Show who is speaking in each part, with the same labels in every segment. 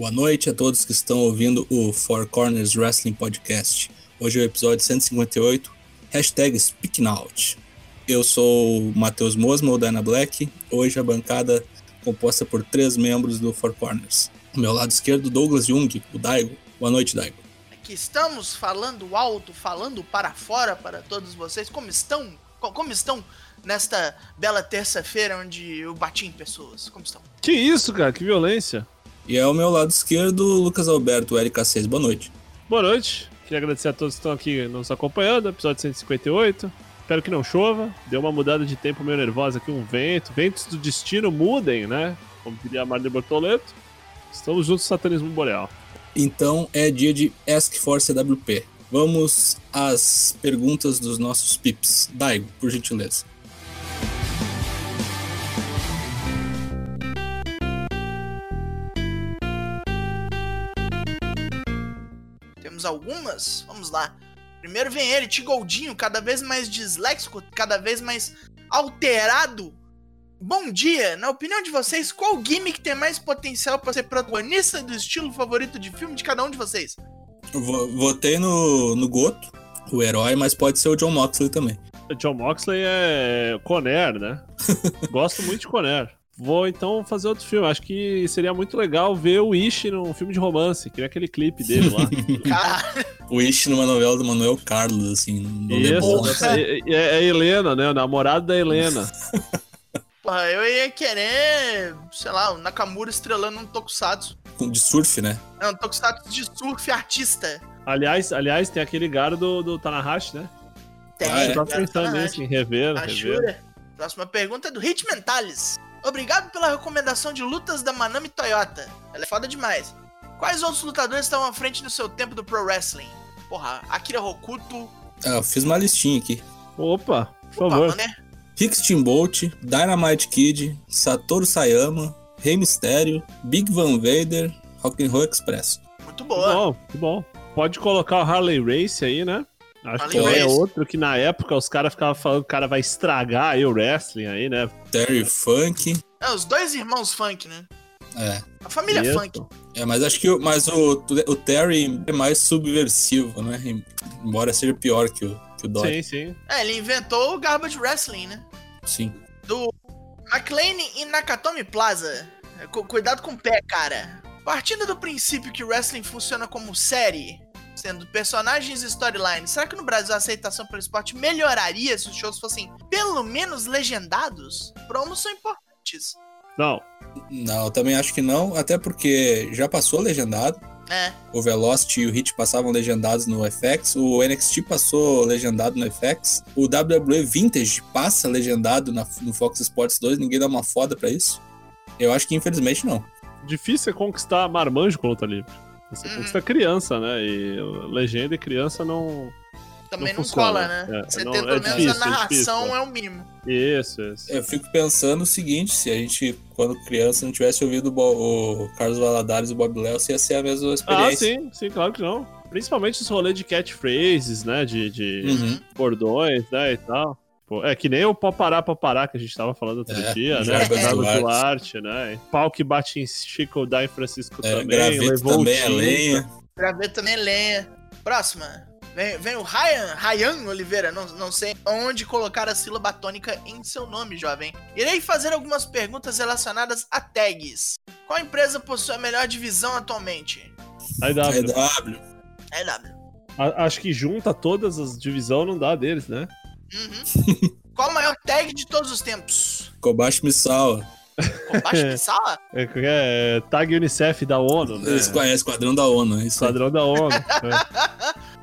Speaker 1: Boa noite a todos que estão ouvindo o Four Corners Wrestling Podcast. Hoje é o episódio 158, hashtag SpeakingOut. Eu sou o Matheus Mosma, o Dana Black. Hoje a bancada composta por três membros do Four Corners. Ao meu lado esquerdo, Douglas Jung, o Daigo. Boa noite, Daigo.
Speaker 2: Aqui estamos falando alto, falando para fora para todos vocês. Como estão? Como estão nesta bela terça-feira onde eu bati em pessoas? Como estão?
Speaker 3: Que isso, cara? Que violência.
Speaker 1: E ao meu lado esquerdo, Lucas Alberto, LK6. Boa noite.
Speaker 3: Boa noite. Queria agradecer a todos que estão aqui nos acompanhando, episódio 158. Espero que não chova. Deu uma mudada de tempo meio nervosa aqui, um vento. Ventos do destino mudem, né? Como diria a Marlene Bortoleto. Estamos juntos satanismo boreal.
Speaker 1: Então é dia de Ask for CWP. Vamos às perguntas dos nossos pips. Daigo, por gentileza.
Speaker 2: Temos algumas? Vamos lá. Primeiro vem ele, Tigoldinho, cada vez mais disléxico, cada vez mais alterado. Bom dia, na opinião de vocês, qual gimmick tem mais potencial para ser protagonista do estilo favorito de filme de cada um de vocês?
Speaker 1: Eu vo- Votei no, no Goto, o herói, mas pode ser o John Moxley também.
Speaker 3: O John Moxley é Conner, né? Gosto muito de Conner. Vou então fazer outro filme. Acho que seria muito legal ver o Ishi num filme de romance, que nem aquele clipe dele lá.
Speaker 1: O Ishi numa novela do Manuel Carlos, assim, no
Speaker 3: Isso, é, é, é a Helena, né? O namorado da Helena.
Speaker 2: porra, eu ia querer, sei lá, o Nakamura estrelando um Tokusatsu.
Speaker 1: De surf, né?
Speaker 2: Não, um Tokusatsu de surf artista.
Speaker 3: Aliás, aliás, tem aquele garo do, do Tanahashi, né?
Speaker 2: Tem,
Speaker 1: Ah, é?
Speaker 3: Eu tava
Speaker 2: cara,
Speaker 3: pensando
Speaker 2: tá
Speaker 3: nisso, em rever, rever.
Speaker 2: Próxima pergunta é do Hit Mentalis. Obrigado pela recomendação de lutas da Manami Toyota. Ela é foda demais. Quais outros lutadores estavam à frente no seu tempo do pro wrestling? Porra, Akira Hokuto,
Speaker 1: Ah, eu fiz uma listinha aqui.
Speaker 3: Opa, por
Speaker 2: Opa,
Speaker 3: favor.
Speaker 2: né?
Speaker 1: Rick Steamboat, Dynamite Kid, Satoru Sayama, Rei Mysterio, Big Van Vader, Rock'n'Roll Express.
Speaker 2: Muito
Speaker 3: Que
Speaker 2: boa.
Speaker 3: bom, que bom. Pode colocar o Harley Race aí, né? Acho que é outro que na época os caras ficavam falando que o cara vai estragar aí o wrestling aí, né?
Speaker 1: Terry Funk.
Speaker 2: É, os dois irmãos funk, né?
Speaker 1: É.
Speaker 2: A família
Speaker 3: Isso.
Speaker 2: funk.
Speaker 1: É, mas acho que o, mas o, o Terry é mais subversivo, né? Embora seja pior que o, que o Dory.
Speaker 3: Sim, sim.
Speaker 2: É, ele inventou o Garbage Wrestling, né?
Speaker 1: Sim.
Speaker 2: Do McLean e Nakatomi Plaza. É, cu- Cuidado com o pé, cara. Partindo do princípio que o wrestling funciona como série, sendo personagens e storylines, será que no Brasil a aceitação pelo esporte melhoraria se os shows fossem pelo menos legendados? Promos são importantes.
Speaker 3: Não,
Speaker 1: Não, eu também acho que não, até porque já passou legendado.
Speaker 2: É,
Speaker 1: O Velocity e o Hit passavam legendados no FX, o NXT passou legendado no FX, o WWE Vintage passa legendado na- no Fox Sports 2, ninguém dá uma foda pra isso. Eu acho que infelizmente não.
Speaker 3: difícil é conquistar marmanjo com luta livre. Você
Speaker 2: Uhum.
Speaker 3: conquista criança, né? E legenda e criança não.
Speaker 2: também não,
Speaker 3: funciona.
Speaker 2: cola, né?
Speaker 3: É,
Speaker 2: Você
Speaker 3: não-
Speaker 2: tem
Speaker 3: é
Speaker 2: pelo menos
Speaker 3: difícil,
Speaker 2: a
Speaker 3: é
Speaker 2: narração
Speaker 3: difícil.
Speaker 2: é o mínimo.
Speaker 3: Isso, isso.
Speaker 1: Eu fico pensando o seguinte, se a gente, quando criança, não tivesse ouvido o, Bo- o Carlos Valadares e o Bob Léo, ia ser a mesma
Speaker 3: Ah,
Speaker 1: experiência.
Speaker 3: sim, sim, claro que não. Principalmente os rolês de catchphrases, né? De, de
Speaker 1: Uhum.
Speaker 3: bordões, né? E tal. Pô, é que nem o pau parar que a gente tava falando outro
Speaker 1: É,
Speaker 3: dia, né?
Speaker 1: Jarbas Duarte.
Speaker 3: Duarte, né? Pau que bate em Chico dá em Francisco
Speaker 1: É,
Speaker 3: também.
Speaker 1: graveto
Speaker 3: levou
Speaker 1: também
Speaker 3: o
Speaker 1: é lenha.
Speaker 2: Pra ver também lenha. Próxima. Vem, vem o Ryan, Ryan Oliveira, não, não sei onde colocar a sílaba tônica em seu nome, jovem. Irei fazer algumas perguntas relacionadas a tags. Qual empresa possui a melhor divisão atualmente?
Speaker 3: Aí dá.
Speaker 1: RW.
Speaker 2: É W.
Speaker 3: A- Acho que junta todas as divisões, não dá deles, né?
Speaker 2: Uhum. Qual a maior tag de todos os tempos?
Speaker 1: Kobashi Misawa.
Speaker 2: Kobashi Misawa?
Speaker 3: É, é Tag Unicef da ONU, né?
Speaker 1: Eles conhecem Esquadrão da ONU, é.
Speaker 3: Esquadrão da ONU. é.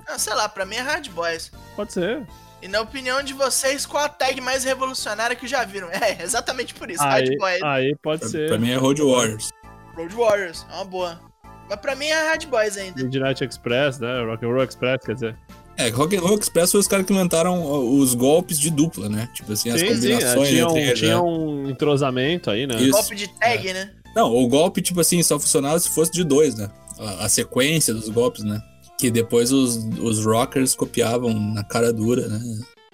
Speaker 2: Não, sei lá, pra mim é Hard Boys.
Speaker 3: Pode ser.
Speaker 2: E na opinião de vocês, qual a tag mais revolucionária que já viram? É, exatamente por isso, Hard
Speaker 3: Aí,
Speaker 2: Boys.
Speaker 3: aí pode
Speaker 1: Pra,
Speaker 3: ser.
Speaker 1: pra mim é Road Warriors.
Speaker 2: Road Warriors, é uma boa. Mas pra mim é Hard Boys ainda.
Speaker 3: Midnight Express, né? Rock and Roll Express, quer dizer.
Speaker 1: É, Rock'n'Roll Express foi os caras que inventaram os golpes de dupla, né? Tipo assim, as
Speaker 3: Sim, sim,
Speaker 1: combinações
Speaker 3: é, tinha,
Speaker 1: entre
Speaker 3: um,
Speaker 1: eles.
Speaker 3: tinha
Speaker 1: né?
Speaker 3: um entrosamento aí, né?
Speaker 1: Isso.
Speaker 2: Golpe de tag, né?
Speaker 1: Não, o golpe, tipo assim, só funcionava se fosse de dois, né? A, a sequência dos golpes, né? Que depois os, os rockers copiavam na cara dura, né?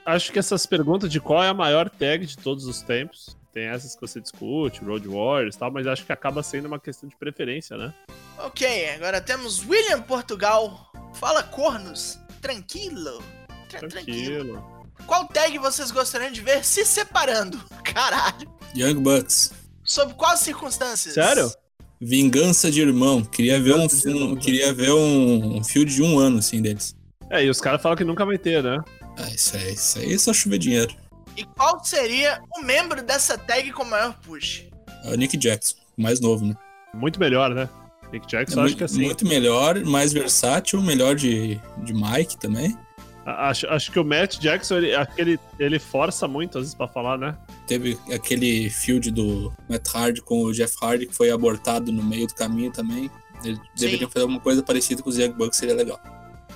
Speaker 3: Acho que essas perguntas de qual é a maior tag de todos os tempos tem essas que você discute, Road Warriors e tal, mas acho que acaba sendo uma questão de preferência, né?
Speaker 2: Ok, agora temos William Portugal. Fala cornos. Tranquilo. Tra-
Speaker 3: Tranquilo.
Speaker 2: Qual tag vocês gostariam de ver se separando? Caralho.
Speaker 1: Young Bucks.
Speaker 2: Sob quais circunstâncias?
Speaker 3: Sério?
Speaker 1: Vingança de irmão. Queria ver um,
Speaker 3: irmão.
Speaker 1: um- queria ver um, um field de um ano, assim, deles.
Speaker 3: É, e os caras falam que nunca vai ter, né?
Speaker 1: Ah, isso aí, isso aí é só chover dinheiro.
Speaker 2: E qual seria o membro dessa tag com maior push?
Speaker 1: É o Nick Jackson, o mais novo, né?
Speaker 3: Muito melhor, né? Nick
Speaker 1: É
Speaker 3: Jackson, acho
Speaker 1: muito,
Speaker 3: que assim.
Speaker 1: muito melhor, mais versátil, melhor de, de Mike também.
Speaker 3: Acho, acho que o Matt Jackson, ele, ele, ele força muito, às vezes, pra falar, né?
Speaker 1: Teve aquele field do Matt Hardy com o Jeff Hardy que foi abortado no meio do caminho também. Eles deveriam fazer alguma coisa parecida com os Young Bucks, seria legal.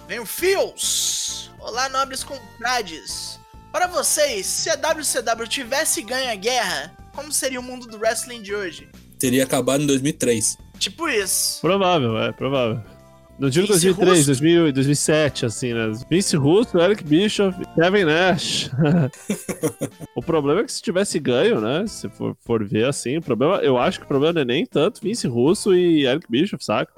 Speaker 2: Vem o Fios! Olá, nobres confrades! Para vocês, se a WCW tivesse ganho a guerra, como seria o mundo do wrestling de hoje?
Speaker 1: Teria acabado em 2003.
Speaker 2: Tipo isso.
Speaker 3: Provável, é, provável. Digo
Speaker 2: Vince
Speaker 3: 2003,
Speaker 2: Russo.
Speaker 3: 2000, 2007, assim, né? Vince Russo, Eric Bischoff, Kevin Nash. o problema é que se tivesse ganho, né? Se for, for ver assim, o problema, eu acho que o problema não é nem tanto Vince Russo e Eric Bischoff, saca?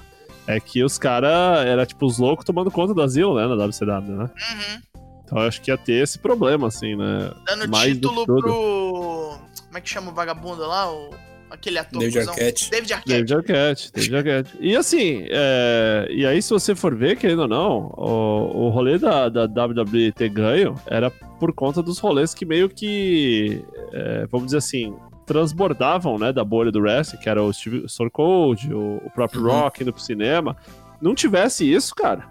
Speaker 3: É que os caras era tipo os loucos tomando conta do asilo, né? Na WCW, né?
Speaker 2: Uhum.
Speaker 3: Então eu acho que ia ter esse problema, assim, né?
Speaker 2: Dando
Speaker 3: Mais
Speaker 2: título pro. Como é que chama o vagabundo lá? O... Aquele ator.
Speaker 1: David. Arquette.
Speaker 2: David Arquette.
Speaker 3: David Arquette, David Arquette. E assim, é, e aí se você for ver, querendo ou não, o, o rolê da, da WWE ter ganho era por conta dos rolês que meio que, é, vamos dizer assim, transbordavam, né, da bolha do wrestling, que era o Steve Stone Cold, o, o próprio
Speaker 1: Uhum.
Speaker 3: Rock indo pro cinema. Não tivesse isso, cara,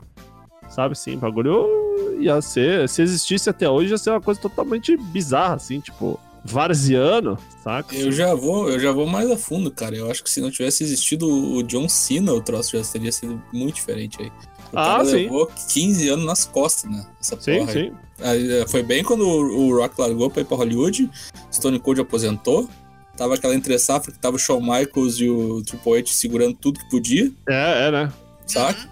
Speaker 3: sabe assim, o bagulho ia ser, se existisse até hoje, ia ser uma coisa totalmente bizarra, assim, tipo, varziano, saca?
Speaker 1: Eu já vou, eu já vou mais a fundo, cara. Eu acho que se não tivesse existido o John Cena, o troço já teria sido muito diferente aí. O
Speaker 3: Ah,
Speaker 1: cara
Speaker 3: sim.
Speaker 1: levou 15 anos nas costas, né? Essa
Speaker 3: Sim,
Speaker 1: porra
Speaker 3: sim.
Speaker 1: Aí, é, Foi bem quando o Rock largou pra ir pra Hollywood, Stone Cold aposentou. Tava aquela entre safra que tava o Shawn Michaels e o Triple H segurando tudo que podia,
Speaker 3: É, é, né?
Speaker 1: saca?
Speaker 2: Uhum.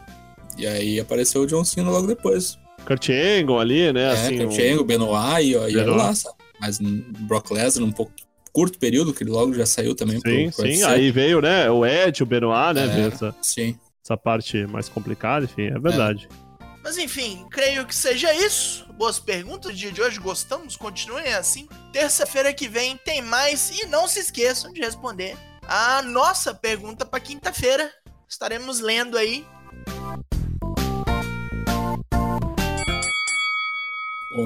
Speaker 1: E aí apareceu o John Cena logo depois.
Speaker 3: Kurt Angle ali, né?
Speaker 1: É,
Speaker 3: assim,
Speaker 1: Kurt Angle, Benoit e, ó, e
Speaker 3: Benoit.
Speaker 1: lá, sabe? Mas Brock Lesnar, um pouco curto período, que ele logo já saiu também
Speaker 3: Sim,
Speaker 1: pro
Speaker 3: sim.
Speaker 1: UFC.
Speaker 3: Aí veio, né? O Ed, o Benoit, né?
Speaker 1: É.
Speaker 3: veio essa,
Speaker 1: Sim.
Speaker 3: essa parte mais complicada, enfim, é verdade.
Speaker 2: Mas enfim, creio que seja isso. Boas perguntas do dia de hoje, gostamos, continuem assim. Terça-feira que vem tem mais e não se esqueçam de responder a nossa pergunta para quinta-feira. Estaremos lendo aí.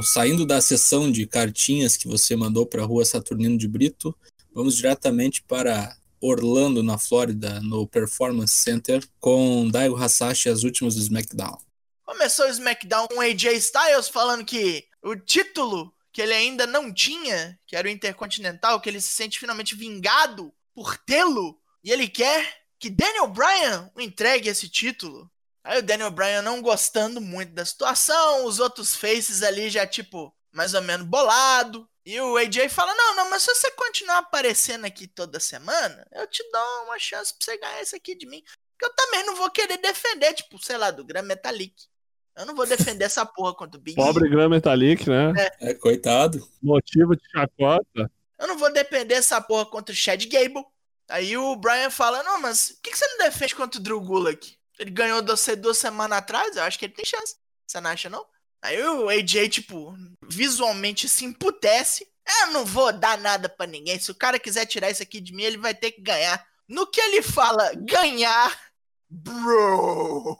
Speaker 1: Saindo da sessão de cartinhas que você mandou para a rua Saturnino de Brito, vamos diretamente para Orlando, na Flórida, no Performance Center, com Daigo Hasashi as últimas do SmackDown.
Speaker 2: Começou o SmackDown com AJ Styles falando que o título que ele ainda não tinha, que era o Intercontinental, que ele se sente finalmente vingado por tê-lo, e ele quer que Daniel Bryan entregue esse título. Aí o Daniel Bryan não gostando muito da situação, os outros faces ali já tipo, mais ou menos bolado. E o AJ fala: Não, não, mas se você continuar aparecendo aqui toda semana, eu te dou uma chance pra você ganhar isso aqui de mim. Que eu também não vou querer defender, tipo, sei lá, do Gran Metalik. Eu não vou defender essa porra contra o Big.
Speaker 3: Pobre Gran Metalik, né?
Speaker 1: É, coitado.
Speaker 3: Motivo de chacota.
Speaker 2: Eu não vou defender essa porra contra o Chad Gable. Aí o Brian fala: Não, mas por que, que você não defende contra o Drew Gulak? Ele ganhou você duas semanas atrás, eu acho que ele tem chance. Você não acha, não? Aí o AJ, tipo, visualmente se emputece. Eu não vou dar nada pra ninguém. Se o cara quiser tirar isso aqui de mim, ele vai ter que ganhar. No que ele fala ganhar, bro.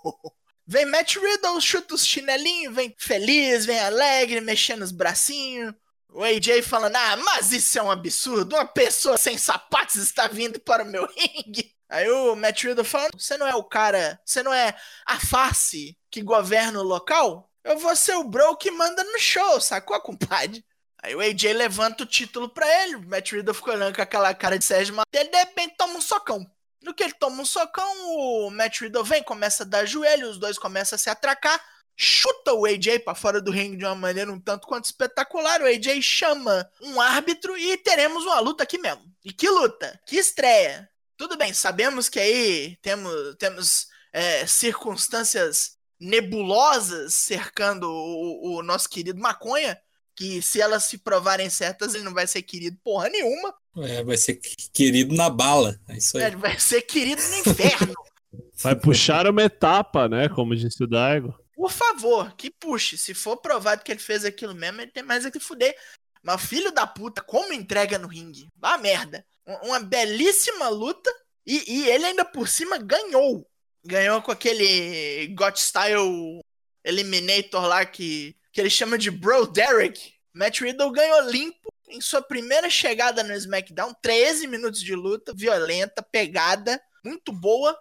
Speaker 2: Vem Matt Riddle, chuta os chinelinhos, vem feliz, vem alegre, mexendo os bracinhos. O AJ falando, ah, mas isso é um absurdo, uma pessoa sem sapatos está vindo para o meu ringue. Aí o Matt Riddle falando, você não é o cara, você não é a face que governa o local? Eu vou ser o bro que manda no show, sacou, compadre? Aí o AJ levanta o título pra ele, o Matt Riddle fica olhando com aquela cara de Sérgio Matheus, ele de repente toma um socão. No que ele toma um socão, o Matt Riddle vem, começa a dar joelho, os dois começam a se atracar, chuta o AJ pra fora do ringue de uma maneira um tanto quanto espetacular. O AJ chama um árbitro e teremos uma luta aqui mesmo. E que luta, que estreia. Tudo bem, sabemos que aí temos, temos é, circunstâncias nebulosas cercando o, o nosso querido Maconha, que se elas se provarem certas, ele não vai ser querido porra nenhuma.
Speaker 1: É, vai ser querido na bala. É isso aí. É,
Speaker 2: vai ser querido no inferno.
Speaker 3: vai puxar uma etapa, né? Como disse o Daigo.
Speaker 2: Por favor, que puxe. Se for provado que ele fez aquilo mesmo, ele tem mais a que fuder. Mas filho da puta, como entrega no ringue? Vá merda. Uma belíssima luta. E, e, ele ainda por cima ganhou. Ganhou com aquele Got Style Eliminator lá que, que ele chama de Bro Derek. Matt Riddle ganhou limpo em sua primeira chegada no SmackDown. 13 minutos de luta, violenta, pegada, muito boa.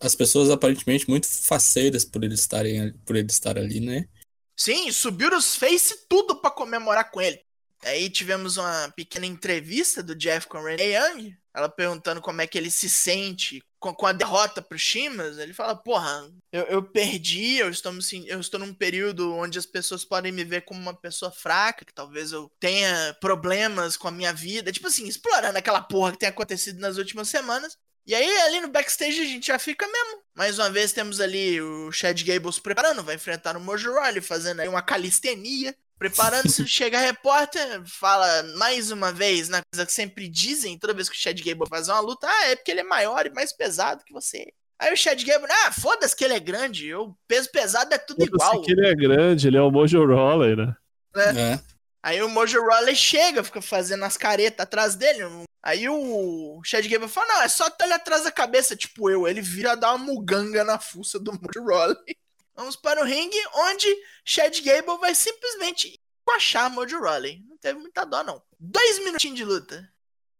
Speaker 1: As pessoas aparentemente muito faceiras por ele, estarem, por ele estar ali, né?
Speaker 2: Sim, subiram os face tudo para comemorar com ele. Aí tivemos uma pequena entrevista do Jeff com a Renee Young, ela perguntando como é que ele se sente com, com a derrota pro Shimas. Ele fala, porra, eu, eu perdi, eu estou, eu estou num período onde as pessoas podem me ver como uma pessoa fraca, que talvez eu tenha problemas com a minha vida. Tipo assim, explorando aquela porra que tem acontecido nas últimas semanas. E aí, ali no backstage, a gente já fica mesmo. Mais uma vez, temos ali o Chad Gables preparando, vai enfrentar o Mojo Rawley, fazendo aí uma calistenia. Preparando-se, chega a repórter, fala mais uma vez na coisa que sempre dizem, toda vez que o Chad Gable faz uma luta, ah, é porque ele é maior e mais pesado que você. Aí o Chad Gable, ah, foda-se que ele é grande, o peso pesado é tudo igual.
Speaker 3: que ele é grande, ele é o Mojo Rawley, né?
Speaker 2: É. é. Aí o Mojo Rawley chega, fica fazendo as caretas atrás dele. Aí o Chad Gable fala, não, é só ele atrás da cabeça, tipo eu. Ele vira dar uma muganga na fuça do Mojo Rawley. Vamos para o ringue, onde Chad Gable vai simplesmente encaixar Mojo Rawley. Não teve muita dó, não. Dois minutinhos de luta.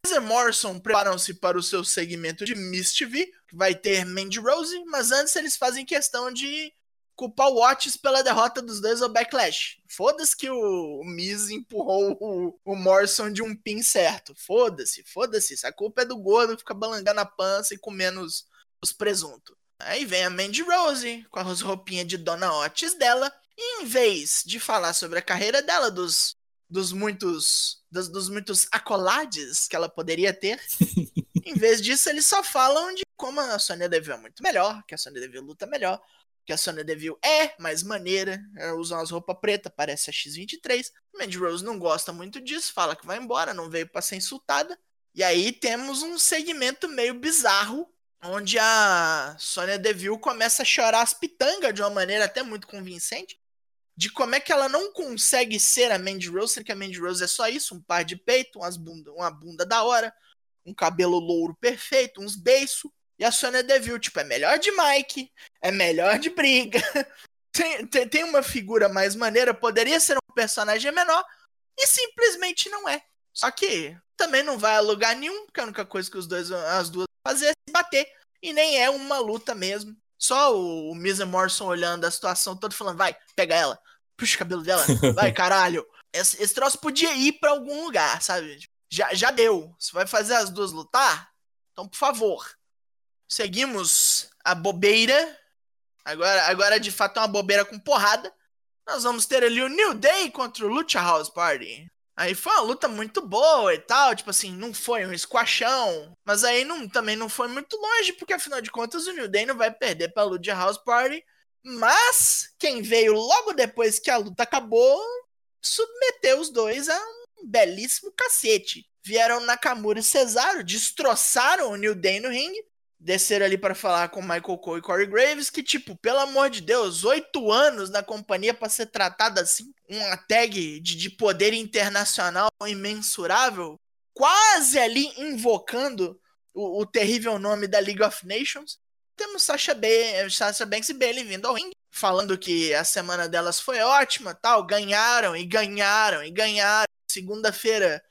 Speaker 2: Cesar Morrison preparam-se para o seu segmento de Mischief, que vai ter Mandy Rose, mas antes eles fazem questão de culpar o Watts pela derrota dos dois ao Backlash. Foda-se que o Miz empurrou o, o Morrison de um pin certo. Foda-se, foda-se. A culpa é do gordo que fica balangando a pança e comendo os, os presuntos. Aí vem a Mandy Rose com as roupinhas de Dona Otis dela. E em vez de falar sobre a carreira dela, dos, dos muitos dos, dos muitos acolades que ela poderia ter, em vez disso eles só falam de como a Sonya Deville é muito melhor, que a Sonya Deville luta melhor, que a Sonya Deville é mais maneira, ela usa umas roupas pretas, parece a X-23. Mandy Rose não gosta muito disso, fala que vai embora, não veio para ser insultada. E aí temos um segmento meio bizarro onde a Sonya Deville começa a chorar as pitangas de uma maneira até muito convincente, de como é que ela não consegue ser a Mandy Rose, sendo que a Mandy Rose é só isso, um par de peito, umas bunda, uma bunda da hora, um cabelo louro perfeito, uns beiços, e a Sonya Deville, tipo, é melhor de Mike, é melhor de briga, tem, tem, tem uma figura mais maneira, poderia ser um personagem menor, e simplesmente não é. Só que também não vai a lugar nenhum, porque a única coisa que os dois, as duas fazer se bater. E nem é uma luta mesmo. Só o, o Miz Morrison olhando a situação toda falando, vai, pega ela, puxa o cabelo dela, vai, caralho. Esse, esse troço podia ir para algum lugar, sabe? Já, já deu. Você vai fazer as duas lutar? Então, por favor. Seguimos a bobeira. Agora, agora de fato é uma bobeira com porrada. Nós vamos ter ali o New Day contra o Lucha House Party. Aí foi uma luta muito boa e tal, tipo assim, não foi um esquachão, mas aí não, também não foi muito longe, porque afinal de contas o New Day não vai perder pra de House Party, mas quem veio logo depois que a luta acabou submeteu os dois a um belíssimo cacete. Vieram Nakamura e Cesaro, destroçaram o New Day no ringue, desceram ali para falar com Michael Cole e Corey Graves, que, tipo, pelo amor de Deus, oito anos na companhia para ser tratada assim, uma tag de, de poder internacional imensurável, quase ali invocando o, o, terrível nome da League of Nations. Temos Sasha, Bay, Sasha Banks e Bailey vindo ao ringue, falando que a semana delas foi ótima, tal, ganharam e ganharam e ganharam. Segunda-feira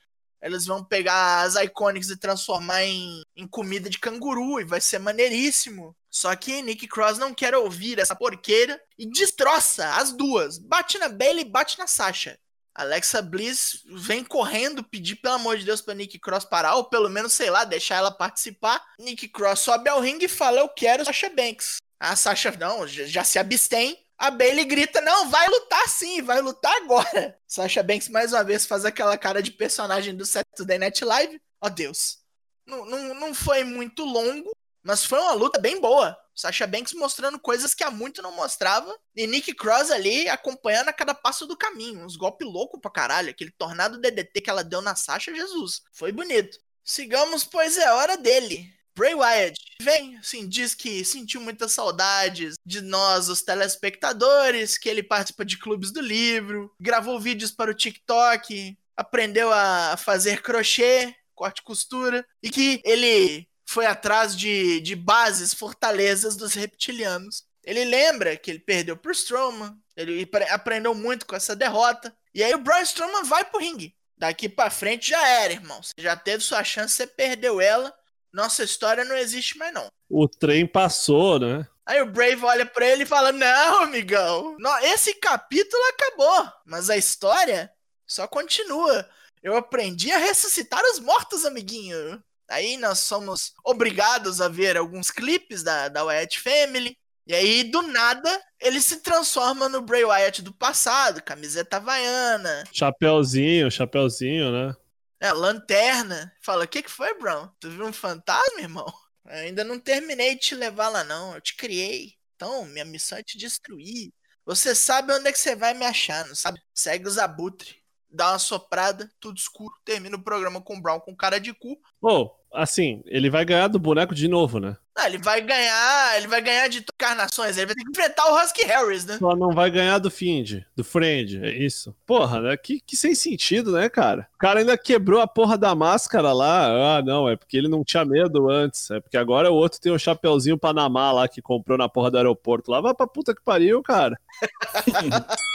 Speaker 2: eles vão pegar as Iconics e transformar em, em comida de canguru e vai ser maneiríssimo. Só que Nick Cross não quer ouvir essa porqueira e destroça as duas. Bate na Bailey, bate na Sasha. Alexa Bliss vem correndo pedir pelo amor de Deus para Nick Cross parar, ou pelo menos, sei lá, deixar ela participar. Nick Cross sobe ao ringue e fala: Eu quero Sasha Banks. A Sasha não, já se abstém a Bailey grita: Não, vai lutar sim, vai lutar agora. Sasha Banks mais uma vez faz aquela cara de personagem do Saturday Night Live. Ó oh, Deus. Não, não, não foi muito longo, mas foi uma luta bem boa. Sasha Banks mostrando coisas que há muito não mostrava. E Nick Cross ali acompanhando a cada passo do caminho. Uns golpes loucos pra caralho. Aquele tornado DDT que ela deu na Sasha, Jesus. Foi bonito. Sigamos, pois é hora dele. Bray Wyatt vem, assim, diz que sentiu muitas saudades de nós, os telespectadores, que ele participa de clubes do livro, gravou vídeos para o TikTok, aprendeu a fazer crochê, corte e costura, e que ele foi atrás de, de bases, fortalezas dos reptilianos. Ele lembra que ele perdeu pro Strowman, ele aprendeu muito com essa derrota, e aí o Braun Strowman vai pro ringue. Daqui para frente já era, irmão. Você já teve sua chance, você perdeu ela nossa história não existe mais não.
Speaker 3: O trem passou, né?
Speaker 2: Aí o Brave olha pra ele e fala: Não, amigão, esse capítulo acabou, mas a história só continua. Eu aprendi a ressuscitar os mortos, amiguinho. Aí nós somos obrigados a ver alguns clipes da, da Wyatt Family. E aí, do nada, ele se transforma no Bray Wyatt do passado, camiseta havaiana.
Speaker 3: Chapeuzinho, chapeuzinho, né?
Speaker 2: É, lanterna. Fala, o que, que foi, Brown? Tu viu um fantasma, irmão? Eu ainda não terminei de te levar lá, não. Eu te criei. Então, minha missão é te destruir. Você sabe onde é que você vai me achar, não sabe? Segue os abutre. Dá uma soprada, tudo escuro. Termina o programa com o Brown com cara de cu.
Speaker 3: Ô, oh, assim, ele vai ganhar do boneco de novo, né?
Speaker 2: Ah, ele vai ganhar, ele vai ganhar de encarnações, ele vai ter que enfrentar o Husky Harris, né?
Speaker 3: Só não vai ganhar do Find, do Friend, é isso. Porra, né? Que, que sem sentido, né, cara? O cara ainda quebrou a porra da máscara lá. Ah, não, é porque ele não tinha medo antes. É porque agora o outro tem o um chapeuzinho Panamá lá que comprou na porra do aeroporto lá. Vai pra puta que pariu, cara.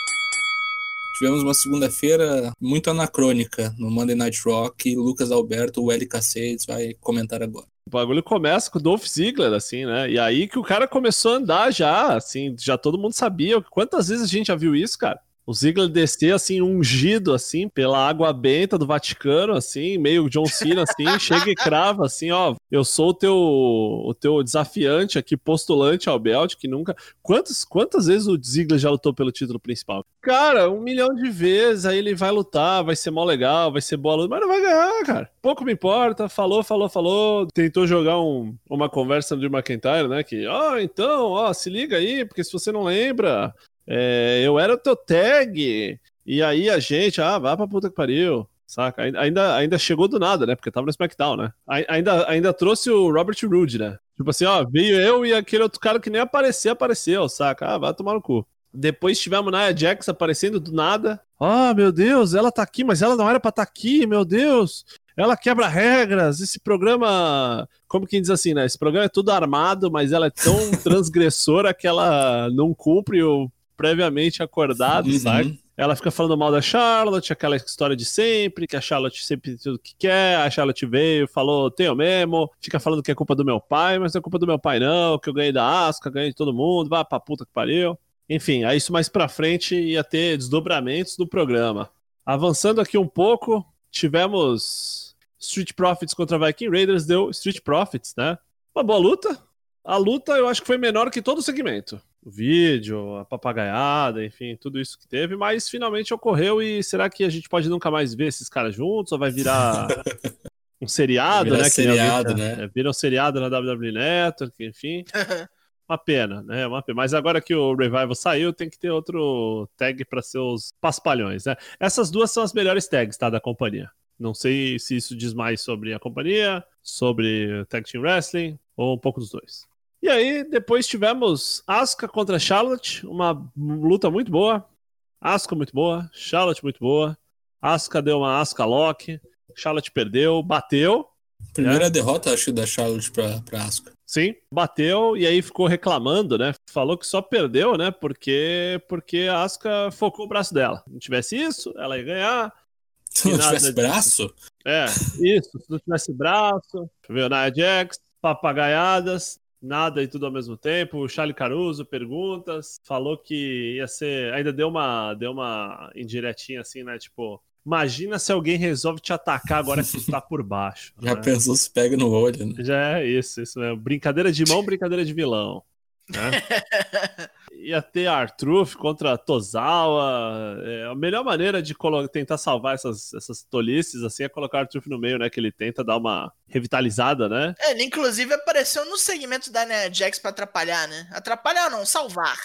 Speaker 1: Tivemos uma segunda-feira muito anacrônica no Monday Night Rock. Lucas Alberto, o L. Caceres, vai comentar agora.
Speaker 3: O bagulho começa com o Dolph Ziggler, assim, né? E aí que o cara começou a andar já, assim, já todo mundo sabia. Quantas vezes a gente já viu isso, cara? O Ziggler descer, assim, ungido, assim, pela água benta do Vaticano, assim, meio John Cena, assim, chega e crava, assim, ó, eu sou o teu, o teu desafiante aqui, postulante ao belt, que nunca... Quantas, quantas vezes o Ziggler já lutou pelo título principal? Cara, um milhão de vezes, aí ele vai lutar, vai ser mó legal, vai ser boa luta, mas não vai ganhar, cara. Pouco me importa, falou, falou, falou, tentou jogar um, uma conversa do McIntyre, né, que, ó, oh, então, ó, se liga aí, porque se você não lembra, é, eu era o teu tag, e aí a gente, ah, vá pra puta que pariu, saca? Ainda, ainda chegou do nada, né? Porque tava no SmackDown, né? Ainda, ainda trouxe o Robert Roode, né? Tipo assim, ó, veio eu e aquele outro cara que nem apareceu, apareceu, saca? Ah, vai tomar no cu. Depois tivemos Nia Jax aparecendo do nada. Ah, oh, meu Deus, ela tá aqui, mas ela não era pra estar tá aqui, meu Deus. Ela quebra regras. Esse programa, como quem diz assim, né? Esse programa é tudo armado, mas ela é tão transgressora que ela não cumpre o previamente acordado, uhum. sabe? Ela fica falando mal da Charlotte, aquela história de sempre, que a Charlotte sempre tem tudo que quer, a Charlotte veio, falou, tenho mesmo, fica falando que é culpa do meu pai, mas não é culpa do meu pai não, que eu ganhei da Asca, ganhei de todo mundo, vai pra puta que pariu. Enfim, aí isso mais pra frente ia ter desdobramentos do programa. Avançando aqui um pouco, tivemos Street Profits contra Viking Raiders, deu Street Profits, né? Uma boa luta. A luta eu acho que foi menor que todo o segmento o vídeo, a papagaiada, enfim, tudo isso que teve, mas finalmente ocorreu e será que a gente pode nunca mais ver esses caras juntos ou vai virar um seriado,
Speaker 1: Vira
Speaker 3: né?
Speaker 1: Seriado, né?
Speaker 3: É, vira um seriado na WWE Network, enfim. Uma pena, né? Uma pena. Mas agora que o Revival saiu, tem que ter outro tag para seus paspalhões, né? Essas duas são as melhores tags, tá? Da companhia. Não sei se isso diz mais sobre a companhia, sobre Tag Team Wrestling, ou um pouco dos dois. E aí, depois tivemos Asuka contra Charlotte, uma luta muito boa. Asuka muito boa, Charlotte muito boa. Asuka deu uma Asuka Lock, Charlotte perdeu, bateu.
Speaker 1: Primeira né? derrota, acho, da Charlotte pra, pra Asuka.
Speaker 3: Sim, bateu e aí ficou reclamando, né? Falou que só perdeu, né? Porque, porque a Asuka focou o braço dela. Se não tivesse isso, ela ia ganhar.
Speaker 1: Se não tivesse braço?
Speaker 3: É, isso. Se não tivesse braço, veio Nia Jax, papagaiadas, nada e tudo ao mesmo tempo. O Charlie Caruso, perguntas, falou que ia ser. Ainda deu uma, deu uma indiretinha assim, né? Tipo, imagina se alguém resolve te atacar agora que tu tá por baixo.
Speaker 1: Já
Speaker 3: né?
Speaker 1: pensou se pega no olho, né?
Speaker 3: Já é isso, isso mesmo. Brincadeira de mão, brincadeira de vilão. Né? Ia ter Artruth contra Tozawa. É, a melhor maneira de tentar salvar essas, essas tolices assim é colocar Artruth no meio, né? Que ele tenta dar uma revitalizada, né?
Speaker 2: É, ele inclusive apareceu no segmento da Nia Jax pra atrapalhar, né? Atrapalhar não, salvar.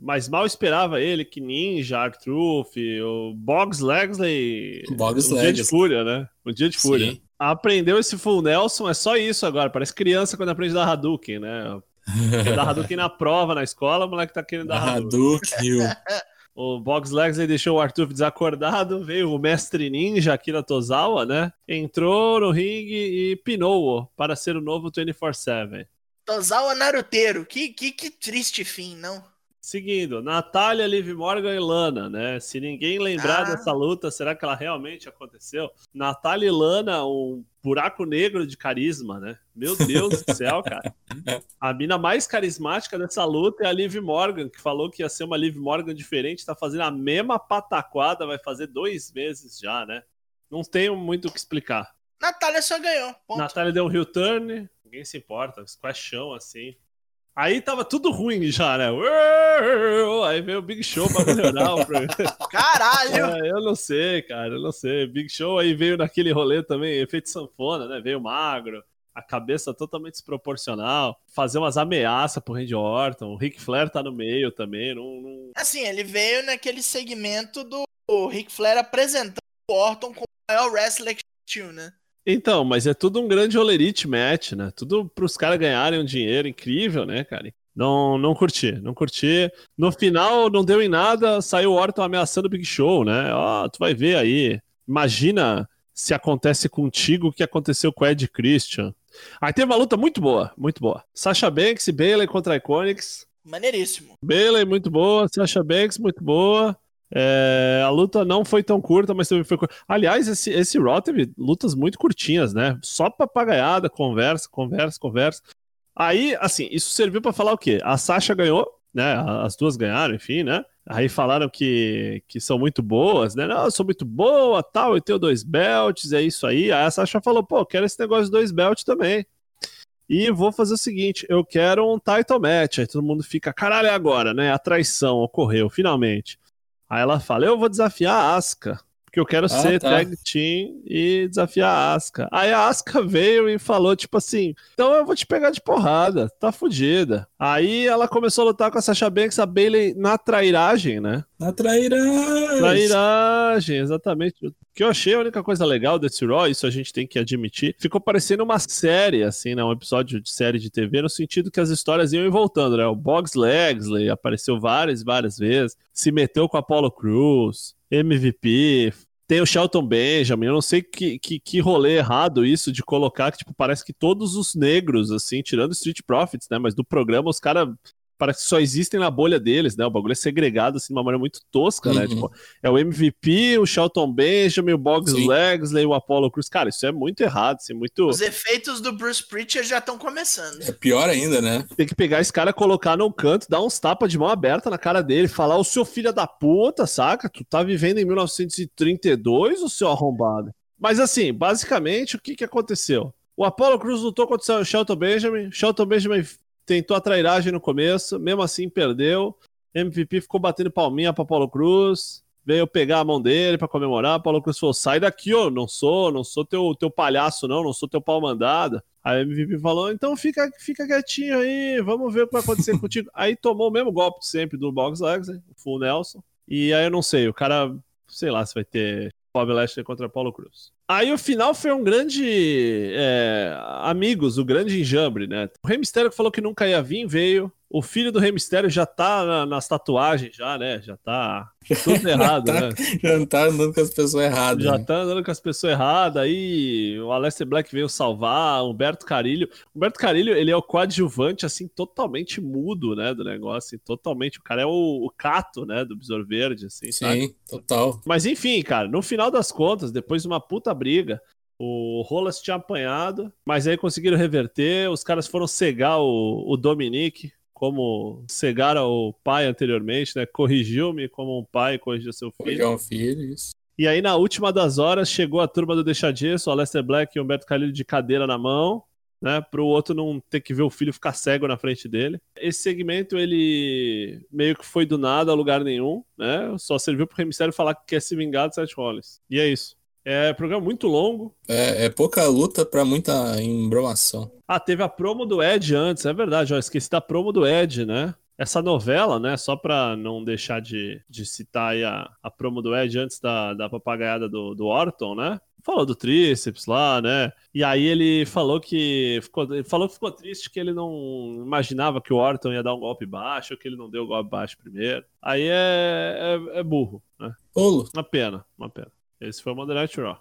Speaker 3: Mas mal esperava ele que Ninja, Artruth, o Boggs Legsley.
Speaker 1: Boggs
Speaker 3: um
Speaker 1: Legsley.
Speaker 3: dia de fúria, né? Um dia de fúria. Sim. aprendeu esse Full Nelson, é só isso agora. Parece criança quando aprende da Hadouken, né? Dar Hadouken na prova, na escola, o moleque tá querendo dar Hadouken.
Speaker 1: Hadouken.
Speaker 3: O Box Legs deixou o Arthur desacordado, veio o mestre ninja Akira Tozawa, né? Entrou no ringue e pinou-o para ser o novo 24-7.
Speaker 2: Tozawa Naruteiro, que, que, que triste fim, não?
Speaker 3: Seguindo, Natália, Liv Morgan e Lana, né? Se ninguém lembrar
Speaker 2: Ah.
Speaker 3: dessa luta, será que ela realmente aconteceu? Natália e Lana, um buraco negro de carisma, né? Meu Deus do céu, cara. A mina mais carismática dessa luta é a Liv Morgan, que falou que ia ser uma Liv Morgan diferente, tá fazendo a mesma pataquada, vai fazer dois meses já, né? Não tenho muito o que explicar.
Speaker 2: Natália só ganhou. Ponto.
Speaker 3: Natália deu um heel turn, ninguém se importa, squashão assim. Aí tava tudo ruim já, né? Aí veio o Big Show pra melhorar o programa.
Speaker 2: Caralho!
Speaker 3: É, eu não sei, cara, eu não sei. Big Show aí veio naquele rolê também, efeito sanfona, né? Veio magro, a cabeça totalmente desproporcional, fazer umas ameaças pro Randy Orton. O Ric Flair tá no meio também, não, não-
Speaker 2: Assim, ele veio naquele segmento do Ric Flair apresentando o Orton como o maior wrestler que existiu, né?
Speaker 3: Então, mas é tudo um grande olerite match, né? Tudo pros caras ganharem um dinheiro incrível, né, cara? Não, não curti, não curti. No final, não deu em nada, saiu o Orton ameaçando o Big Show, né? Ó, tu vai ver aí. Imagina se acontece contigo o que aconteceu com o Ed Christian. Aí teve uma luta muito boa, muito boa. Sasha Banks e Bayley contra a Iconics.
Speaker 2: Maneiríssimo.
Speaker 3: Bayley, muito boa. Sasha Banks, muito boa. É, a luta não foi tão curta, mas também foi curta. Aliás, esse, esse Raw teve lutas muito curtinhas, né? Só papagaiada, conversa, conversa, conversa. Aí, assim, isso serviu pra falar o quê? A Sasha ganhou, né? As duas ganharam, enfim, né? Aí falaram que, que são muito boas, né? Não, eu sou muito boa, tal, eu tenho dois belts, é isso aí. Aí a Sasha falou, pô, quero esse negócio de dois belts também. E vou fazer o seguinte, eu quero um title match. Aí todo mundo fica, caralho, é agora, né? A traição ocorreu, finalmente. Aí ela fala, eu vou desafiar a Asuka. Porque eu quero ser
Speaker 1: tá.
Speaker 3: tag team e desafiar a Asuka. Aí a Asuka veio e falou, tipo assim, então eu vou te pegar de porrada, tá fudida. Aí ela começou a lutar com a Sasha Banks, a Bailey na trairagem, né?
Speaker 1: Na trairagem.
Speaker 3: Trairagem, exatamente. O que eu achei a única coisa legal desse Raw, isso a gente tem que admitir, ficou parecendo uma série, assim, né? Um episódio de série de TV, no sentido que as histórias iam e voltando, né? O Boggs Legsley apareceu várias e várias vezes, se meteu com a Apollo Cruz, MVP, tem o Shelton Benjamin, eu não sei que, que, que rolê errado isso de colocar que, tipo, parece que todos os negros, assim, tirando Street Profits, né? Mas do programa os caras parece que só existem na bolha deles, né? O bagulho é segregado, assim, de uma maneira muito tosca, né?
Speaker 1: Uhum.
Speaker 3: Tipo, é o MVP, o Shelton Benjamin, o Boggs
Speaker 1: Sim.
Speaker 3: Legsley, o Apollo Cruz. Cara, isso é muito errado, assim, muito...
Speaker 2: Os efeitos do Bruce Pritchard já estão começando.
Speaker 1: É pior ainda, né?
Speaker 3: Tem que pegar esse cara, colocar num canto, dar uns tapas de mão aberta na cara dele, falar, o seu filho da puta, saca? Tu tá vivendo em 1932, o seu arrombado? Mas assim, basicamente, o que que aconteceu? O Apollo Cruz lutou contra o Shelton Benjamin, Shelton Benjamin tentou a trairagem no começo, mesmo assim perdeu. MVP ficou batendo palminha pra Apollo Cruz, veio pegar a mão dele pra comemorar. Apollo Cruz falou: sai daqui, ô, não sou, não sou teu, teu palhaço, não, não sou teu pau mandado. Aí o MVP falou: então fica, fica quietinho aí, vamos ver o que vai acontecer contigo. Aí tomou o mesmo golpe sempre do Box Legs, o Full Nelson. E aí eu não sei, o cara, sei lá se vai ter Bob Lashley contra Paulo Cruz. Aí o final foi um grande. é, amigos, o grande enjambre, né? O Rei Mysterio que falou que nunca ia vir, veio. O filho do Rei Mysterio já tá na- nas tatuagens, já, né? Já tá tudo errado,
Speaker 1: tá,
Speaker 3: né?
Speaker 1: Já tá andando com as pessoas erradas.
Speaker 3: Já
Speaker 1: né?
Speaker 3: tá andando com as pessoas erradas. Aí o Aleister Black veio salvar, Humberto Carilho. Humberto Carilho, ele é o coadjuvante, assim, totalmente mudo, né, do negócio. assim, totalmente. O cara é o, o cato, né, do Besouro Verde, assim, sabe?
Speaker 1: Sim, total.
Speaker 3: Mas enfim, cara, no final das contas, depois de uma puta briga, o Rolas tinha apanhado, mas aí conseguiram reverter. Os caras foram cegar o, o Dominique, como cegaram o pai anteriormente, né? Corrigiu-me como um pai corrigiu seu filho.
Speaker 1: Um filho, isso.
Speaker 3: E aí, na última das horas, chegou a turma do Deixa Disso, o Aleister Black e o Humberto Carrilho de cadeira na mão, né? Pro outro não ter que ver o filho ficar cego na frente dele. Esse segmento, ele meio que foi do nada a lugar nenhum, né? Só serviu pro Rei Mysterio falar que quer se vingar do Seth Rollins. E é isso. É um programa muito longo.
Speaker 1: É, é pouca luta pra muita embromação.
Speaker 3: Ah, teve a promo do Ed antes, é verdade, ó, esqueci da promo do Ed, né? Essa novela, né, só pra não deixar de, de citar aí a, a promo do Ed antes da, da papagaiada do, do Orton, né? falou do tríceps lá, né? E aí ele falou que ficou, ele falou que ficou triste que ele não imaginava que o Orton ia dar um golpe baixo, que ele não deu o golpe baixo primeiro. Aí é, é, é burro, né?
Speaker 1: Olo.
Speaker 3: Uma pena, uma pena. Esse foi o Monday Raw.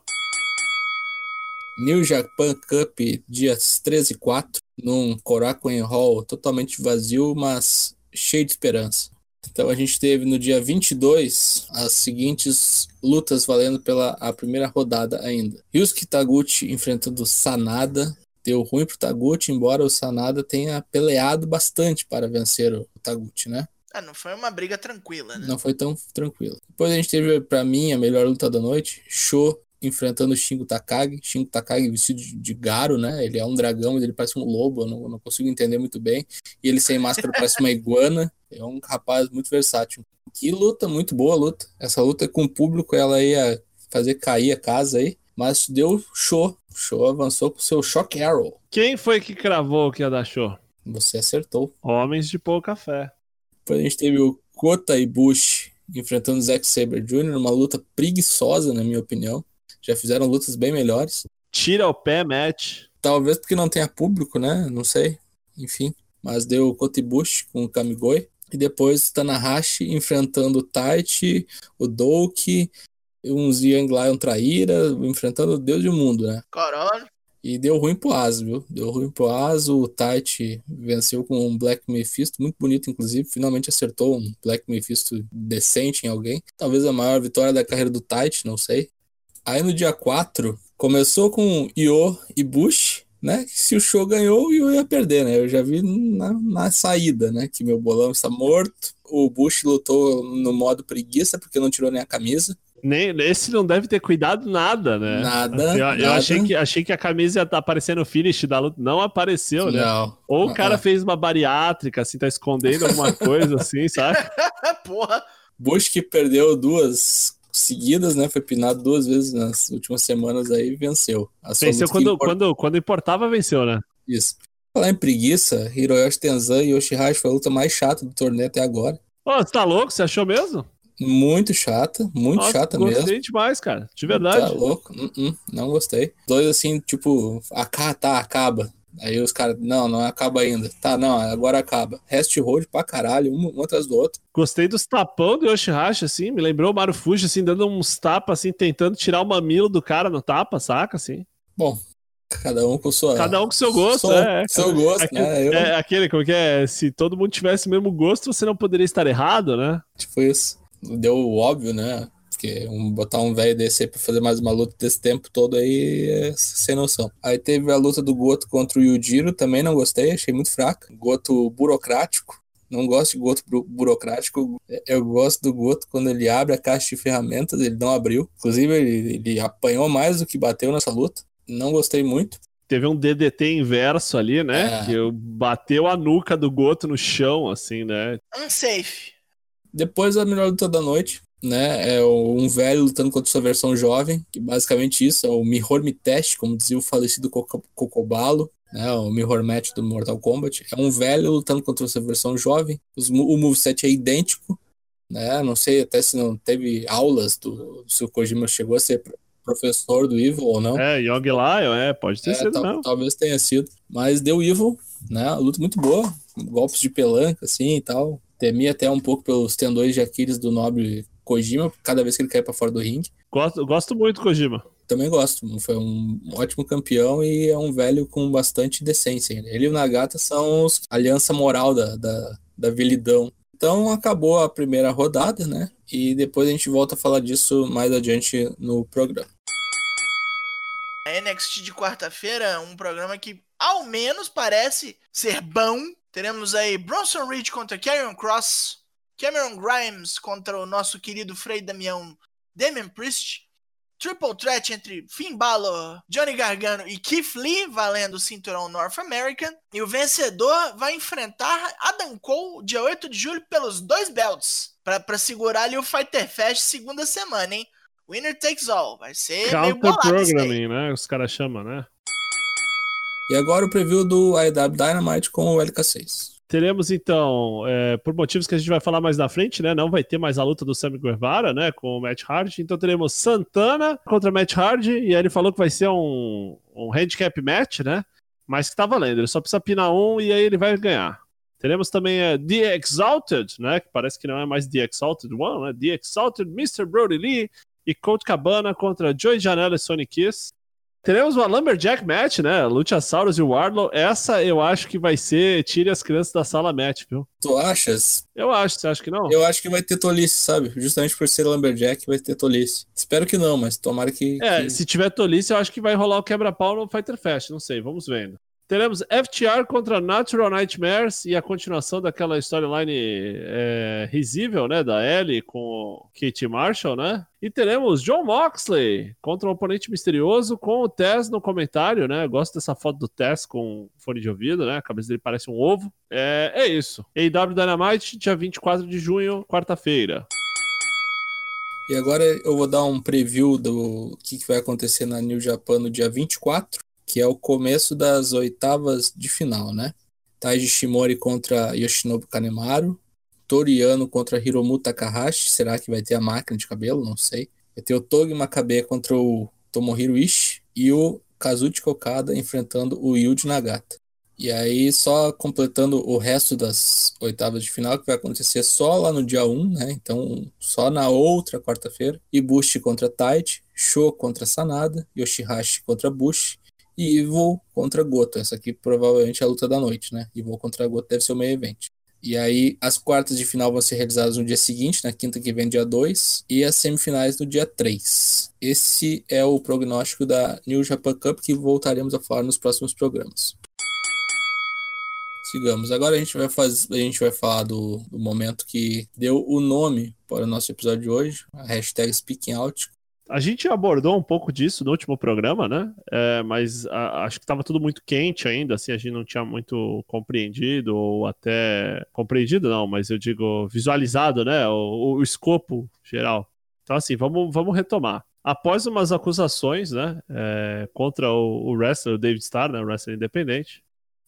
Speaker 1: New Japan Cup, dias 13 e 4, num Korakuen Hall totalmente vazio, mas cheio de esperança. Então a gente teve no dia 22 as seguintes lutas valendo pela a primeira rodada ainda. Ryusuke Taguchi enfrentando Sanada. Deu ruim pro Taguchi, embora o Sanada tenha peleado bastante para vencer o Taguchi, né?
Speaker 2: Ah, não foi uma briga tranquila, né?
Speaker 1: Não foi tão tranquilo. Depois a gente teve, para mim, a melhor luta da noite. Sho enfrentando o Shingo Takagi. Shingo Takagi vestido de garo, né? Ele é um dragão, ele parece um lobo, eu não, eu não consigo entender muito bem. E ele sem máscara parece uma iguana. É um rapaz muito versátil. Que luta, muito boa luta. Essa luta com o público, ela ia fazer cair a casa aí. Mas deu show. Show avançou com o seu Shock Arrow.
Speaker 3: Quem foi que cravou que ia dar show?
Speaker 1: Você acertou.
Speaker 3: Homens de pouca fé.
Speaker 1: Depois a gente teve o Kota Ibushi enfrentando o Zack Sabre Jr., uma luta preguiçosa, na minha opinião. Já fizeram lutas bem melhores.
Speaker 3: Tira o pé, match.
Speaker 1: Talvez porque não tenha público, né? Não sei. Enfim. Mas deu o Kota Ibushi com o Kamigoi. E depois o Tanahashi enfrentando o Taichi, o Douki, uns Young Lion Traíra, enfrentando o Deus do mundo, né?
Speaker 2: Caralho.
Speaker 1: E deu ruim pro As, viu? Deu ruim pro As, o Taichi venceu com um Black Mephisto, muito bonito, inclusive. Finalmente acertou um Black Mephisto decente em alguém. Talvez a maior vitória da carreira do Taichi, não sei. Aí no dia 4, começou com Io e Bush, né? Se o show ganhou, o Io ia perder, né? Eu já vi na, na saída, né? Que meu bolão está morto. O Bush lutou no modo preguiça, porque não tirou nem a camisa.
Speaker 3: Nem, esse não deve ter cuidado nada, né?
Speaker 1: Nada.
Speaker 3: Eu, eu
Speaker 1: nada.
Speaker 3: achei, que, achei que a camisa ia estar aparecendo no finish da luta. Não apareceu, né?
Speaker 1: Não.
Speaker 3: Ou o cara
Speaker 1: Ah,
Speaker 3: fez uma bariátrica, assim, tá escondendo alguma coisa, assim, sabe?
Speaker 2: Porra.
Speaker 1: Bush que perdeu duas seguidas, né? Foi pinado duas vezes nas últimas semanas aí e venceu. A
Speaker 3: Venceu quando,
Speaker 1: import-
Speaker 3: quando, quando importava, venceu, né?
Speaker 1: Isso. Falar em preguiça, Hiroyoshi Tenzan e Yoshihashi foi a luta mais chata do torneio até agora.
Speaker 3: Ô, você tá louco? Você achou mesmo?
Speaker 1: Muito chata, muito
Speaker 3: Nossa,
Speaker 1: chata
Speaker 3: gostei
Speaker 1: mesmo.
Speaker 3: demais, cara. De
Speaker 1: Tá
Speaker 3: verdade.
Speaker 1: louco? Uh-uh, não gostei. Dois assim, tipo, acá, tá, acaba. Aí os caras, não, não acaba ainda. Tá, não, agora acaba. Rest hold pra caralho, um, um atrás do outro.
Speaker 3: Gostei dos tapão do Yoshihashi, assim. Me lembrou o Marufuji, assim, dando uns tapas, assim, tentando tirar o mamilo do cara no tapa, saca? Assim.
Speaker 1: Bom, cada um com sua.
Speaker 3: Cada um com seu gosto,
Speaker 1: Seu-
Speaker 3: é. é.
Speaker 1: seu gosto,
Speaker 3: Aquele,
Speaker 1: né? Eu,
Speaker 3: é aquele, como que é? Se todo mundo tivesse o mesmo gosto, você não poderia estar errado, né?
Speaker 1: Tipo isso. Deu o óbvio, né? Porque um, botar um velho desse aí pra fazer mais uma luta desse tempo todo aí é sem noção. Aí teve a luta do Goto contra o Yujiro, também não gostei, achei muito fraca. Goto burocrático. Não gosto de Goto buro- burocrático. Eu gosto do Goto quando ele abre a caixa de ferramentas, ele não abriu. Inclusive, ele, ele apanhou mais do que bateu nessa luta. Não gostei muito.
Speaker 3: Teve um DDT inverso ali, né?
Speaker 1: É.
Speaker 3: Que eu- bateu a nuca do Goto no chão, assim, né?
Speaker 2: Unsafe.
Speaker 1: Depois a melhor luta da noite, né? É um velho lutando contra sua versão jovem, que basicamente isso, é o Mirror Mitest, como dizia o falecido Coco- Cocobalo, né? O Mirror Match do Mortal Kombat. É um velho lutando contra sua versão jovem. Os o moveset é idêntico, né? Não sei até se não teve aulas do se o Kojima chegou a ser pro- professor do Evil ou não.
Speaker 3: É, Young Lion, é, pode ter
Speaker 1: É,
Speaker 3: sido, não.
Speaker 1: talvez tenha sido. Mas deu Evil, né? Luta muito boa. Golpes de pelanca, assim e tal. Temia até um pouco pelos tendões de Aquiles do nobre Kojima, cada vez que ele cai pra fora do ringue.
Speaker 3: Gosto, gosto muito do Kojima.
Speaker 1: Também gosto. Foi um ótimo campeão e é um velho com bastante decência. Ele e o Nagata são os a aliança moral da, da, da vilidão. Então acabou a primeira rodada, né? E depois a gente volta a falar disso mais adiante no programa.
Speaker 2: A NXT de quarta-feira, um programa que ao menos parece ser bom. Teremos aí Bronson Reed contra Karrion Cross, Cameron Grimes contra o nosso querido Frei Damião Damian Priest, Triple Threat entre Finn Balor, Johnny Gargano e Keith Lee, valendo o cinturão North American. E o vencedor vai enfrentar Adam Cole dia 8 de julho pelos dois belts, pra, pra segurar ali o Fighter Fest segunda semana, hein? Winner takes all. Vai ser meio
Speaker 3: Counter
Speaker 2: bolado aí.
Speaker 3: programming, né? Os caras chamam, né?
Speaker 1: E agora o preview do AEW Dynamite com o LK6.
Speaker 3: Teremos então, é, por motivos que a gente vai falar mais na frente, né? Não vai ter mais a luta do Sammy Guevara, né? Com o Matt Hardy. Então teremos Santana contra Matt Hardy. E aí ele falou que vai ser um, um handicap match, né? Mas que tá valendo. Ele só precisa pinar um e aí ele vai ganhar. Teremos também é, The Exalted, né? Que parece que não é mais The Exalted One, né? The Exalted Mr. Brody Lee e Colt Cabana contra Joey Janela e Sonic Kiss. Teremos uma Lumberjack match, né? Luchasaurus e Wardlow. Essa eu acho que vai ser tire as crianças da sala match, viu?
Speaker 1: Tu achas?
Speaker 3: Eu acho, você acha que não?
Speaker 1: Eu acho que vai ter tolice, sabe? Justamente por ser Lumberjack vai ter tolice. Espero que não, mas tomara que.
Speaker 3: É,
Speaker 1: que...
Speaker 3: se tiver tolice, eu acho que vai rolar o quebra-pau no Fighter Fest. Não sei, vamos vendo. Teremos FTR contra Natural Nightmares e a continuação daquela storyline é, risível, né? Da Ellie com Kate Marshall, né? E teremos John Moxley contra um oponente misterioso com o Tess no comentário, né? Gosto dessa foto do Tess com fone de ouvido, né? A cabeça dele parece um ovo. É, é isso. AW Dynamite, dia 24 de junho, quarta-feira.
Speaker 1: E agora eu vou dar um preview do que vai acontecer na New Japan no dia 24 que é o começo das oitavas de final, né? Taiji Shimori contra Yoshinobu Kanemaru, Toriano contra Hiromu Takahashi, será que vai ter a máquina de cabelo? Não sei. Vai ter o Togi Makabe contra o Tomohiro Ishii e o Kazuchi Okada enfrentando o Yuji Nagata. E aí, só completando o resto das oitavas de final, que vai acontecer só lá no dia 1, né? Então, só na outra quarta-feira. Ibushi contra Taichi, Sho contra Sanada, Yoshihashi contra Bushi, e Evil contra Goto. Essa aqui provavelmente é a luta da noite, né? Evil contra Goto deve ser o meio evento. E aí, as quartas de final vão ser realizadas no dia seguinte, na quinta que vem, dia 2, e as semifinais no dia 3. Esse é o prognóstico da New Japan Cup que voltaremos a falar nos próximos programas. Sigamos. Agora a gente vai, fazer, a gente vai falar do, do momento que deu o nome para o nosso episódio de hoje, a hashtag Speaking Out,
Speaker 3: a gente abordou um pouco disso no último programa, né? É, mas a, acho que estava tudo muito quente ainda, assim, a gente não tinha muito compreendido, ou até. Compreendido não, mas eu digo visualizado, né? O, o escopo geral. Então, assim, vamos, vamos retomar. Após umas acusações, né? É, contra o, o wrestler, o David Starr, né? O wrestler independente.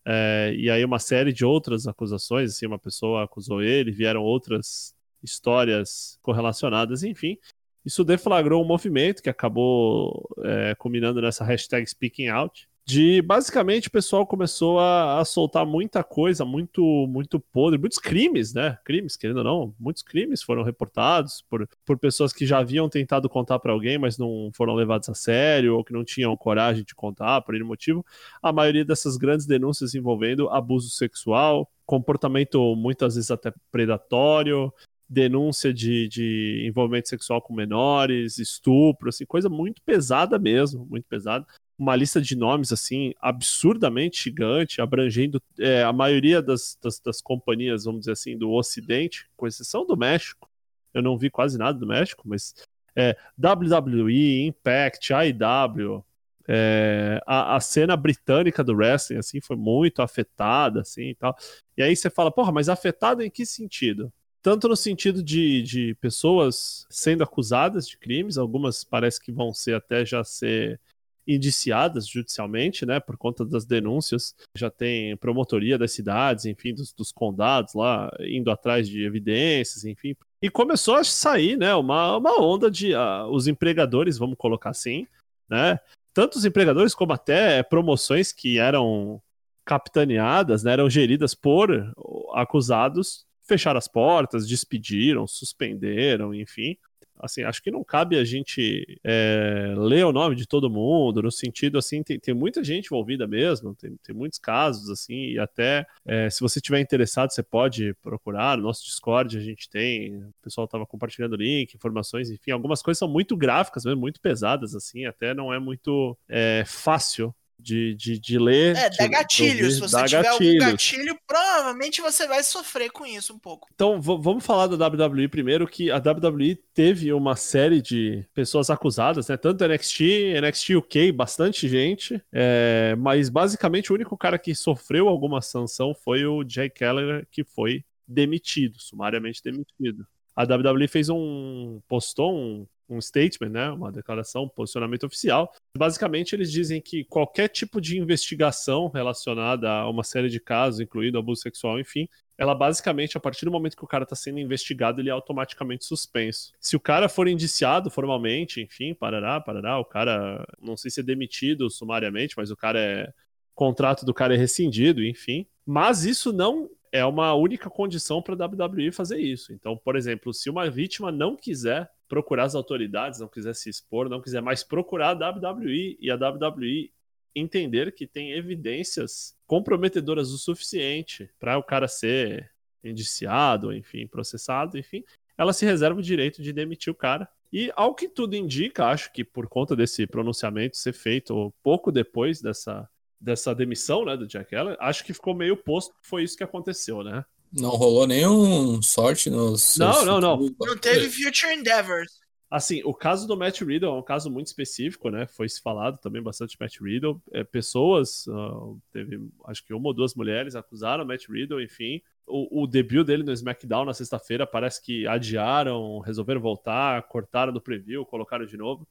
Speaker 3: É, e aí uma série de outras acusações, assim, uma pessoa acusou ele, vieram outras histórias correlacionadas, enfim. Isso deflagrou um movimento que acabou é, culminando nessa hashtag Speaking Out. De basicamente o pessoal começou a, a, soltar muita coisa, muito muito podre, muitos crimes, né? Crimes, querendo ou não, muitos crimes foram reportados por, por pessoas que já haviam tentado contar para alguém, mas não foram levados a sério, ou que não tinham coragem de contar por algum motivo. A maioria dessas grandes denúncias envolvendo abuso sexual, comportamento muitas vezes até predatório, denúncia de, de envolvimento sexual com menores, estupro, assim, coisa muito pesada mesmo, muito pesada. Uma lista de nomes, assim, absurdamente gigante, abrangendo é, a maioria das, das, das, companhias, vamos dizer assim, do Ocidente, com exceção do México. Eu não vi quase nada do México, mas é, WWE, Impact, AEW, é, a, a, cena britânica do wrestling, assim, foi muito afetada, assim, e tal. E aí você fala, porra, mas afetada em que sentido? Tanto no sentido de, de pessoas sendo acusadas de crimes, algumas parece que vão ser até já ser indiciadas judicialmente, né, por conta das denúncias. Já tem promotoria das cidades, enfim, dos, dos condados lá, indo atrás de evidências, enfim. E começou a sair, né, uma, uma onda de uh, os empregadores, vamos colocar assim, né, tanto os empregadores como até promoções que eram capitaneadas, né, eram geridas por acusados fecharam as portas, despediram, suspenderam, enfim. Assim, acho que não cabe a gente é, ler o nome de todo mundo, no sentido assim, tem, tem muita gente envolvida mesmo, tem, tem muitos casos, assim, e até é, se você estiver interessado, você pode procurar. No nosso Discord a gente tem, o pessoal estava compartilhando link, informações, enfim, algumas coisas são muito gráficas mesmo, muito pesadas, assim, até não é muito é, fácil de, de, de ler.
Speaker 2: É,
Speaker 3: dá
Speaker 2: gatilho. Se você tiver gatilhos. algum gatilho, provavelmente você vai sofrer com isso um pouco.
Speaker 3: Então, vamos falar da WWE primeiro, que a WWE teve uma série de pessoas acusadas, né? Tanto NXT, NXT UK, bastante gente. É, mas basicamente o único cara que sofreu alguma sanção foi o Jay Keller, que foi demitido, sumariamente demitido. A WWE fez um. postou um, um statement, né, uma declaração, um posicionamento oficial. Basicamente, eles dizem que qualquer tipo de investigação relacionada a uma série de casos, incluindo abuso sexual, enfim, ela basicamente, a partir do momento que o cara está sendo investigado, ele é automaticamente suspenso. Se o cara for indiciado formalmente, enfim, parará, parará, o cara, não sei se é demitido sumariamente, mas o cara é. O contrato do cara é rescindido, enfim. Mas isso não é uma única condição para a WWE fazer isso. Então, por exemplo, se uma vítima não quiser procurar as autoridades, não quiser se expor, não quiser mais procurar a WWE e a WWE entender que tem evidências comprometedoras o suficiente para o cara ser indiciado, enfim, processado, enfim, ela se reserva o direito de demitir o cara. E ao que tudo indica, acho que por conta desse pronunciamento ser feito pouco depois dessa, dessa demissão, né, do Jack Allen, acho que ficou meio posto que foi isso que aconteceu, né?
Speaker 1: Não rolou nenhum sorte nos.
Speaker 3: Não, não, não.
Speaker 2: Não teve Future Endeavors.
Speaker 3: Assim, o caso do Matt Riddle é um caso muito específico, né? Foi se falado também bastante Matt Riddle. É, pessoas, uh, teve acho que uma ou duas mulheres acusaram Matt Riddle, enfim. O, o debut dele no SmackDown na sexta-feira parece que adiaram, resolveram voltar, cortaram do preview, colocaram de novo.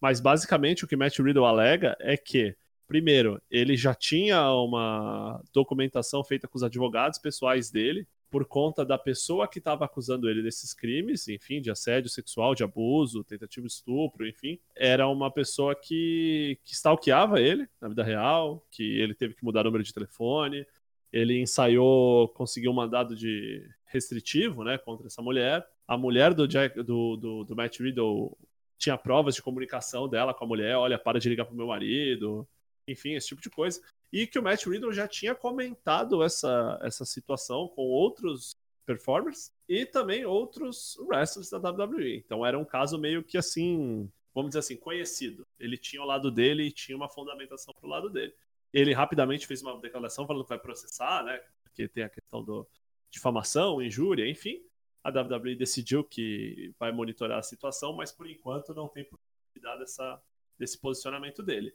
Speaker 3: Mas basicamente o que Matt Riddle alega é que, primeiro, ele já tinha uma documentação feita com os advogados pessoais dele, por conta da pessoa que estava acusando ele desses crimes, enfim, de assédio sexual, de abuso, tentativa de estupro, enfim, era uma pessoa que, que stalkeava ele na vida real, que ele teve que mudar o número de telefone, ele ensaiou, conseguiu um mandado de restritivo, né, contra essa mulher. A mulher do, Jack, do, do, do Matt Riddle tinha provas de comunicação dela com a mulher, olha, para de ligar pro meu marido, enfim, esse tipo de coisa e que o Matt Riddle já tinha comentado essa, essa situação com outros performers e também outros wrestlers da WWE. Então era um caso meio que assim, vamos dizer assim, conhecido. Ele tinha o lado dele e tinha uma fundamentação pro lado dele. Ele rapidamente fez uma declaração falando que vai processar, né? Porque tem a questão do difamação, injúria, enfim. A WWE decidiu que vai monitorar a situação, mas por enquanto não tem possibilidade dessa, desse posicionamento dele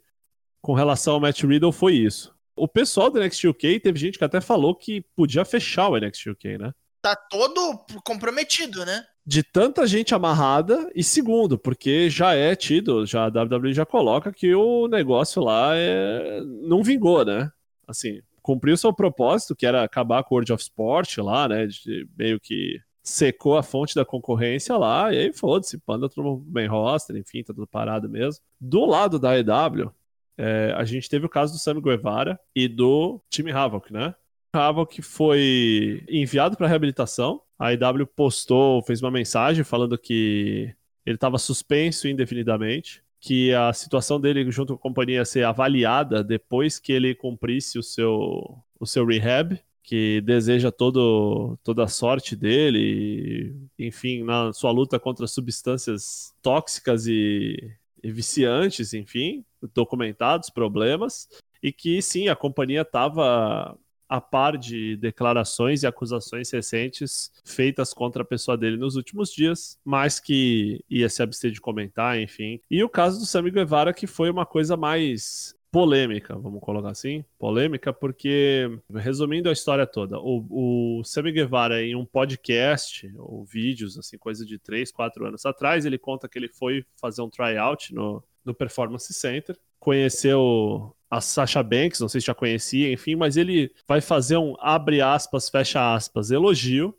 Speaker 3: com relação ao Matt Riddle foi isso. O pessoal do NXT UK teve gente que até falou que podia fechar o NXT UK, né?
Speaker 2: Tá todo comprometido, né?
Speaker 3: De tanta gente amarrada, e segundo, porque já é tido, já a WWE já coloca que o negócio lá é... não vingou, né? Assim, cumpriu seu propósito, que era acabar com o World of Sport lá, né? De meio que secou a fonte da concorrência lá, e aí foda-se, panda todo bem roster, enfim, tá tudo parado mesmo. Do lado da EW, é, a gente teve o caso do Sammy Guevara e do time Havoc, né? Havoc foi enviado para reabilitação. A IW postou, fez uma mensagem falando que ele estava suspenso indefinidamente, que a situação dele junto com a companhia ia ser avaliada depois que ele cumprisse o seu, o seu rehab, que deseja todo, toda a sorte dele, enfim, na sua luta contra substâncias tóxicas e, e viciantes, enfim, documentados problemas e que sim, a companhia estava a par de declarações e acusações recentes feitas contra a pessoa dele nos últimos dias, mas que ia se abster de comentar, enfim. E o caso do Sammy Guevara, que foi uma coisa mais polêmica, vamos colocar assim, polêmica, porque, resumindo a história toda, o, o Sammy Guevara, em um podcast, ou vídeos, assim, coisa de 3, 4 anos atrás, ele conta que ele foi fazer um tryout no, no Performance Center, conheceu a Sasha Banks, não sei se já conhecia, enfim, mas ele vai fazer um abre aspas, fecha aspas, elogio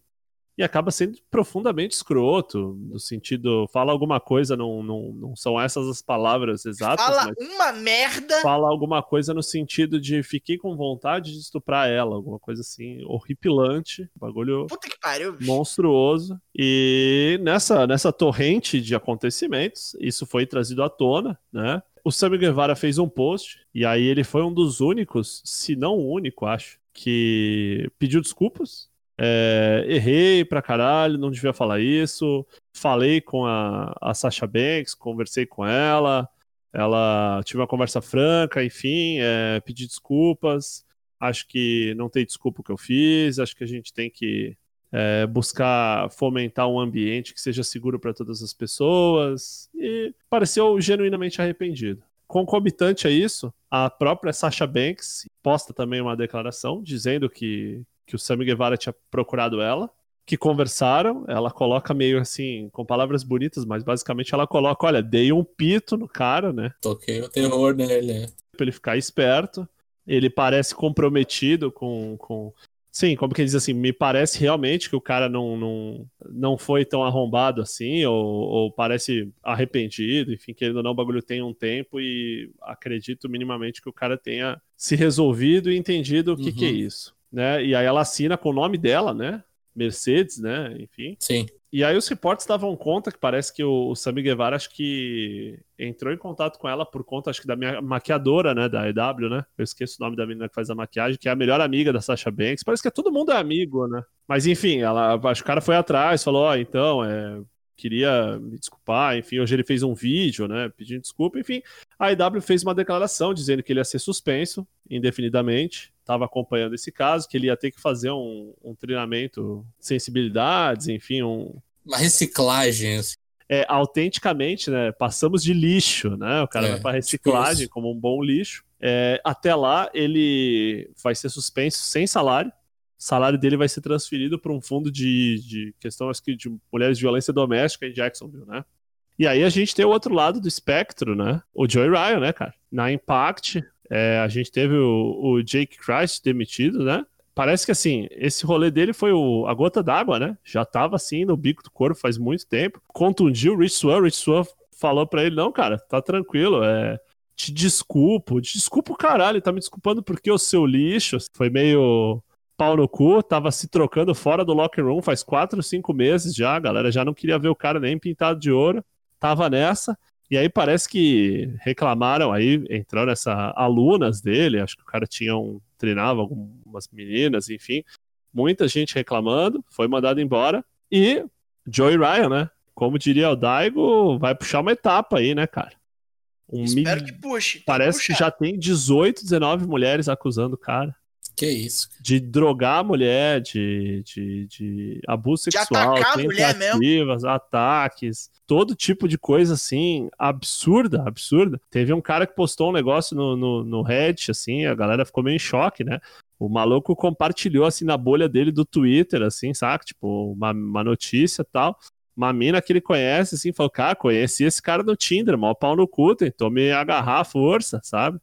Speaker 3: e acaba sendo profundamente escroto, no sentido, fala alguma coisa, não, não, não são essas as palavras exatas.
Speaker 2: Fala uma merda.
Speaker 3: Fala alguma coisa no sentido de fiquei com vontade de estuprar ela, alguma coisa assim, horripilante, bagulho
Speaker 2: Puta que pariu, bicho.
Speaker 3: monstruoso. E nessa, nessa torrente de acontecimentos, isso foi trazido à tona, né? O Sammy Guevara fez um post, e aí ele foi um dos únicos, se não o único, acho, que pediu desculpas é, errei pra caralho, não devia falar isso. Falei com a, a Sasha Banks, conversei com ela. Ela tive uma conversa franca, enfim, é, pedi desculpas. Acho que não tem desculpa o que eu fiz. Acho que a gente tem que é, buscar fomentar um ambiente que seja seguro para todas as pessoas. E pareceu genuinamente arrependido. Concomitante a isso, a própria Sasha Banks posta também uma declaração dizendo que, que o Sammy Guevara tinha procurado ela, que conversaram. Ela coloca meio assim, com palavras bonitas, mas basicamente ela coloca: olha, dei um pito no cara, né?
Speaker 1: Toquei o terror nele.
Speaker 3: Pra ele ficar esperto. Ele parece comprometido com. com... Sim, como que diz assim, me parece realmente que o cara não, não, não foi tão arrombado assim, ou, ou parece arrependido, enfim, que ainda não o bagulho tem um tempo e acredito minimamente que o cara tenha se resolvido e entendido o que, uhum. que é isso. Né? E aí ela assina com o nome dela, né? Mercedes, né? Enfim.
Speaker 1: Sim.
Speaker 3: E aí os reportes davam conta que parece que o, o Sami Guevara acho que entrou em contato com ela por conta, acho que da minha maquiadora, né, da EW, né? Eu esqueço o nome da menina que faz a maquiagem, que é a melhor amiga da Sasha Banks. Parece que todo mundo é amigo, né? Mas enfim, ela, acho que o cara foi atrás, falou, ó, oh, então, é, queria me desculpar, enfim, hoje ele fez um vídeo, né, pedindo desculpa, enfim. A EW fez uma declaração dizendo que ele ia ser suspenso indefinidamente estava acompanhando esse caso, que ele ia ter que fazer um, um treinamento de sensibilidades, enfim, um...
Speaker 1: Uma reciclagem, assim.
Speaker 3: É, autenticamente, né? Passamos de lixo, né? O cara é, vai para reciclagem tipo como um bom lixo. É, até lá, ele vai ser suspenso sem salário. O salário dele vai ser transferido para um fundo de, de questão, acho que de mulheres de violência doméstica em Jacksonville, né? E aí a gente tem o outro lado do espectro, né? O Joey Ryan, né, cara? Na Impact, é, a gente teve o, o Jake Christ demitido, né? Parece que assim, esse rolê dele foi o, a gota d'água, né? Já tava assim no bico do corpo faz muito tempo. Contundiu o Rich Swan, o Rich Swan falou pra ele: não, cara, tá tranquilo, é. Te desculpo, te desculpo caralho, tá me desculpando porque o seu lixo foi meio pau no cu, tava se trocando fora do locker room faz quatro, cinco meses já, a galera já não queria ver o cara nem pintado de ouro, tava nessa. E aí parece que reclamaram aí, entraram essa alunas dele, acho que o cara tinha um, treinava algumas meninas, enfim. Muita gente reclamando, foi mandado embora. E Joey Ryan, né? Como diria o Daigo, vai puxar uma etapa aí, né, cara?
Speaker 2: Um Espero que puxe.
Speaker 3: Parece que já tem 18, 19 mulheres acusando o cara.
Speaker 1: Que isso?
Speaker 3: De drogar a mulher, de, de, de abuso sexual, de atacar tentativas, ataques, todo tipo de coisa assim, absurda, absurda. Teve um cara que postou um negócio no, no, no Reddit, assim, a galera ficou meio em choque, né? O maluco compartilhou, assim, na bolha dele do Twitter, assim, saca? Tipo, uma, uma notícia e tal uma mina que ele conhece, assim, falou, cara, conheci esse cara no Tinder, mal pau no cu, tentou me agarrar à força, sabe?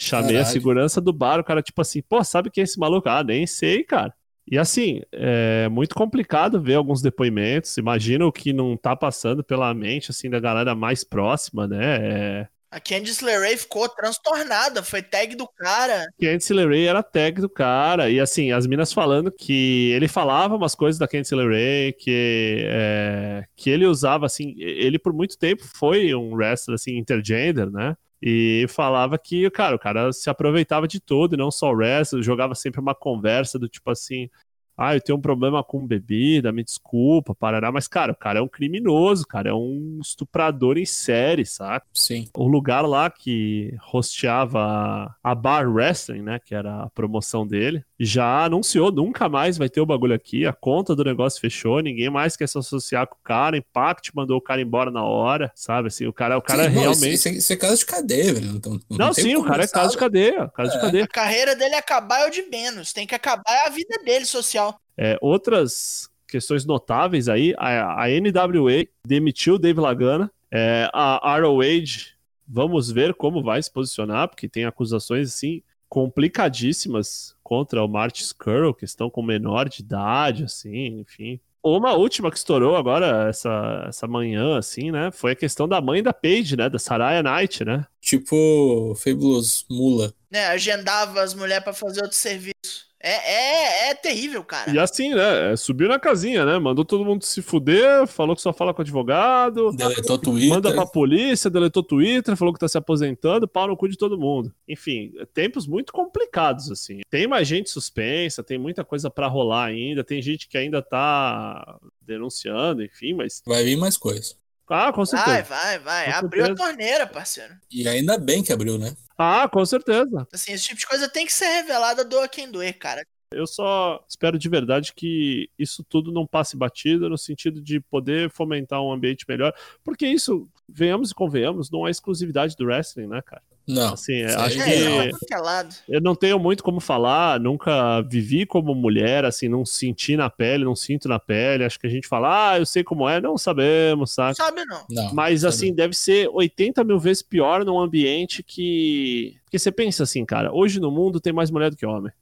Speaker 3: Chamei Caralho. a segurança do bar, o cara, tipo assim, pô, sabe quem é esse maluco? Ah, nem sei, cara. E assim, é muito complicado ver alguns depoimentos. Imagina o que não tá passando pela mente, assim, da galera mais próxima, né? É...
Speaker 2: A Candice LeRae ficou transtornada, foi tag do cara.
Speaker 3: Candice LeRae era tag do cara. E assim, as minas falando que ele falava umas coisas da Candice LeRae, que, é... que ele usava, assim, ele por muito tempo foi um wrestler, assim, intergender, né? E falava que, cara, o cara se aproveitava de tudo, e não só o wrestling, jogava sempre uma conversa do tipo assim, ah, eu tenho um problema com bebida, me desculpa, parará. Mas, cara, o cara é um criminoso, cara, é um estuprador em série, sabe?
Speaker 1: Sim.
Speaker 3: O lugar lá que hosteava a Bar Wrestling, né, que era a promoção dele, já anunciou, nunca mais vai ter o bagulho aqui, a conta do negócio fechou, ninguém mais quer se associar com o cara, Impact mandou o cara embora na hora, sabe? Assim, o cara, o cara sim, realmente...
Speaker 1: Isso, isso, é caso de cadeia, velho.
Speaker 3: Não, não, não sim, o cara é caso de cadeia, caso é. de cadeia. A
Speaker 2: carreira dele acabar é o de menos, tem que acabar é a vida dele social.
Speaker 3: É, outras questões notáveis aí, a, a NWA demitiu o Dave Lagana, é, a ROH, vamos ver como vai se posicionar, porque tem acusações, assim, complicadíssimas contra o Martin Skrull, questão com menor de idade, assim, enfim. Uma última que estourou agora, essa, essa manhã, assim, né? Foi a questão da mãe da Paige, né? Da Saraya Knight, né?
Speaker 1: Tipo Fabulous Mula.
Speaker 2: Né, agendava as mulheres para fazer outro serviço. É, é, é terrível, cara.
Speaker 3: E assim, né? É, subiu na casinha, né? Mandou todo mundo se fuder, falou que só fala com o advogado.
Speaker 1: Deletou Twitter.
Speaker 3: Manda pra polícia, deletou Twitter, falou que tá se aposentando, pau no cu de todo mundo. Enfim, tempos muito complicados, assim. Tem mais gente suspensa, tem muita coisa para rolar ainda, tem gente que ainda tá denunciando, enfim, mas.
Speaker 1: Vai vir mais coisa.
Speaker 3: Ah, com certeza.
Speaker 2: Vai, vai, vai. Com abriu certeza. a torneira, parceiro.
Speaker 1: E ainda bem que abriu, né?
Speaker 3: Ah, com certeza.
Speaker 2: Assim, esse tipo de coisa tem que ser revelada, doa quem doer, cara.
Speaker 3: Eu só espero de verdade que isso tudo não passe batido no sentido de poder fomentar um ambiente melhor, porque isso, venhamos e convenhamos, não é exclusividade do wrestling, né, cara?
Speaker 1: Não.
Speaker 3: Assim, acho
Speaker 2: É,
Speaker 3: que
Speaker 2: é
Speaker 3: eu não tenho muito como falar, nunca vivi como mulher, assim, não senti na pele, não sinto na pele. Acho que a gente fala, ah, eu sei como é, não sabemos,
Speaker 2: Não
Speaker 3: sabe?
Speaker 2: sabe, não.
Speaker 1: Não.
Speaker 3: Mas
Speaker 1: sabe?
Speaker 3: assim, deve ser 80 mil vezes pior num ambiente que. Porque você pensa assim, cara, hoje no mundo tem mais mulher do que homem.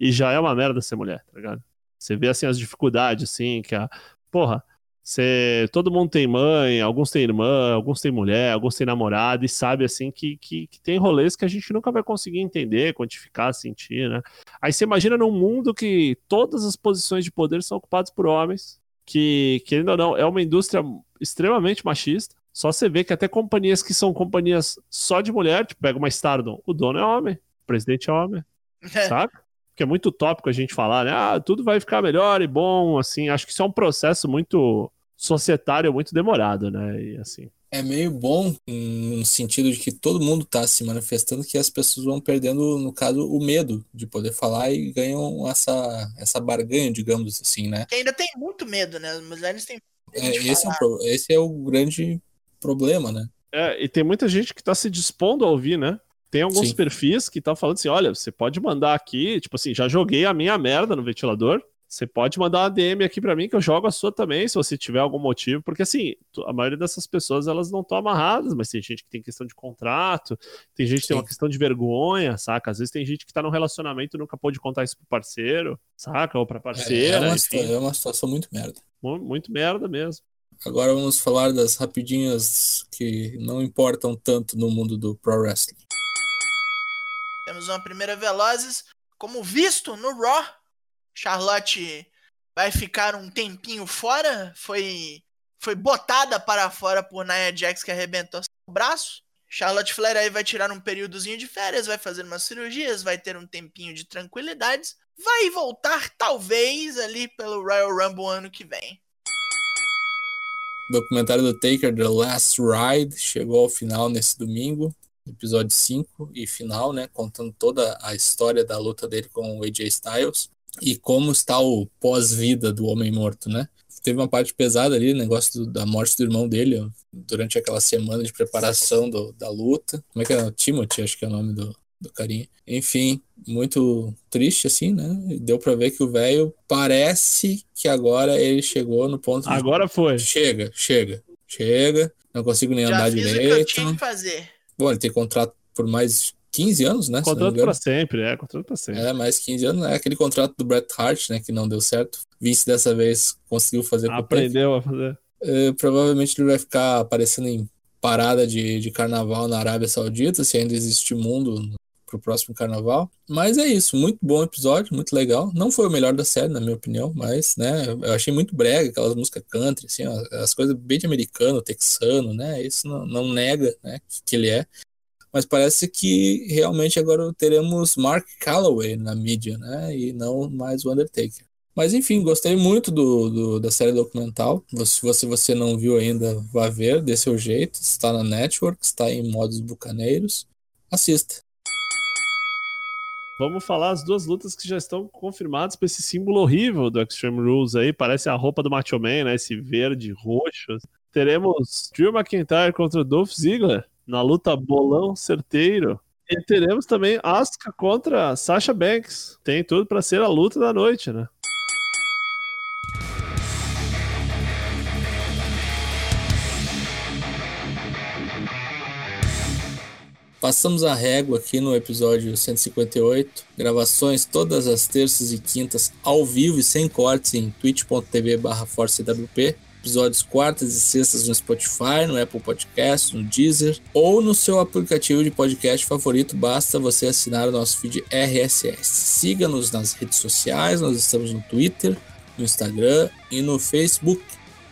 Speaker 3: E já é uma merda ser mulher, tá ligado? Você vê assim as dificuldades, assim, que a. Porra, você... todo mundo tem mãe, alguns têm irmã, alguns têm mulher, alguns têm namorada, e sabe assim que, que, que tem rolês que a gente nunca vai conseguir entender, quantificar, sentir, né? Aí você imagina num mundo que todas as posições de poder são ocupadas por homens, que, querendo ou não, é uma indústria extremamente machista. Só você vê que até companhias que são companhias só de mulher, tipo, pega uma Stardom, o dono é homem, o presidente é homem, sabe? Porque é muito utópico a gente falar, né? Ah, tudo vai ficar melhor e bom, assim. Acho que isso é um processo muito societário, muito demorado, né? E assim.
Speaker 1: É meio bom no sentido de que todo mundo tá se manifestando que as pessoas vão perdendo, no caso, o medo de poder falar e ganham essa, essa barganha, digamos assim, né?
Speaker 2: Que ainda tem muito medo, né? As mulheres têm medo
Speaker 1: É,
Speaker 2: de
Speaker 1: esse, é o,
Speaker 2: falar.
Speaker 1: pro- esse é o grande problema, né?
Speaker 3: É, e tem muita gente que tá se dispondo a ouvir, né? Tem alguns
Speaker 1: Sim.
Speaker 3: perfis que tá falando assim: olha, você pode mandar aqui, tipo assim, já joguei a minha merda no ventilador. Você pode mandar uma DM aqui pra mim que eu jogo a sua também, se você tiver algum motivo. Porque assim, a maioria dessas pessoas elas não estão amarradas, mas tem gente que tem questão de contrato, tem gente que tem uma questão de vergonha, saca? Às vezes tem gente que tá num relacionamento e nunca pôde contar isso pro parceiro, saca? Ou pra
Speaker 1: É,
Speaker 3: parceira.
Speaker 1: é uma,
Speaker 3: enfim.
Speaker 1: situa- é uma situação muito merda.
Speaker 3: Mu- Muito merda mesmo.
Speaker 1: Agora vamos falar das rapidinhas que não importam tanto no mundo do pro wrestling.
Speaker 2: Temos uma primeira Velozes. Como visto no Raw, Charlotte vai ficar um tempinho fora. Foi, foi botada para fora por Nia Jax, que arrebentou seu braço. Charlotte Flair aí vai tirar um períodozinho de férias, vai fazer umas cirurgias, vai ter um tempinho de tranquilidades. Vai voltar, talvez, ali pelo Royal Rumble ano que vem.
Speaker 1: O documentário do Taker, The Last Ride, chegou ao final nesse domingo, episódio 5 e final, né? Contando toda a história da luta dele com o AJ Styles e como está o pós-vida do Homem Morto, né? Teve uma parte pesada ali, negócio do- da morte do irmão dele, ó, durante aquela semana de preparação do- da luta. Como é que é? Timothy, acho que é o nome do, do carinha. Enfim, muito triste, assim, né? E Deu pra ver que o velho parece que agora ele chegou no ponto de
Speaker 3: Agora foi.
Speaker 1: Chega, chega, chega. Não consigo nem
Speaker 2: Já
Speaker 1: andar
Speaker 2: fiz o que eu
Speaker 1: direito.
Speaker 2: tinha que fazer.
Speaker 1: Bom, ele tem contrato por mais 15 anos, né?
Speaker 3: Contrato pra sempre, é, contrato pra sempre.
Speaker 1: É, mais 15 anos. É aquele contrato do Bret Hart, né? Que não deu certo. Vince dessa vez conseguiu fazer.
Speaker 3: Aprendeu a fazer.
Speaker 1: Eh, provavelmente ele vai ficar aparecendo em parada de, de carnaval na Arábia Saudita, se ainda existe mundo pro próximo carnaval. Mas é isso, muito bom episódio, muito legal. Não foi o melhor da série, na minha opinião, mas, né, eu achei muito brega, aquelas músicas country, assim, ó, as coisas bem de americano, texano, né, isso não, não nega, né, que ele é. Mas parece que realmente agora teremos Mark Calloway na mídia, né, e não mais o Undertaker. Mas enfim, gostei muito do, do- da série documental. Se você, você não viu ainda, vá ver, dê seu jeito. Está na Network, está em modos bucaneiros. Assista.
Speaker 3: Vamos falar as duas lutas que já estão confirmadas para esse símbolo horrível do Extreme Rules aí. Parece a roupa do Macho Man, né? Esse verde roxo. Teremos Drew McIntyre contra Dolph Ziggler na luta bolão certeiro. E teremos também Asuka contra Sasha Banks. Tem tudo para ser a luta da noite, né?
Speaker 1: Passamos a régua aqui no episódio 158. Gravações todas as terças e quintas ao vivo e sem cortes em twitch.tv forcewp. Episódios quartas e sextas no Spotify, no Apple Podcast, no Deezer ou no seu aplicativo de podcast favorito. Basta você assinar o nosso feed RSS. Siga-nos nas redes sociais, nós estamos no Twitter, no Instagram e no Facebook.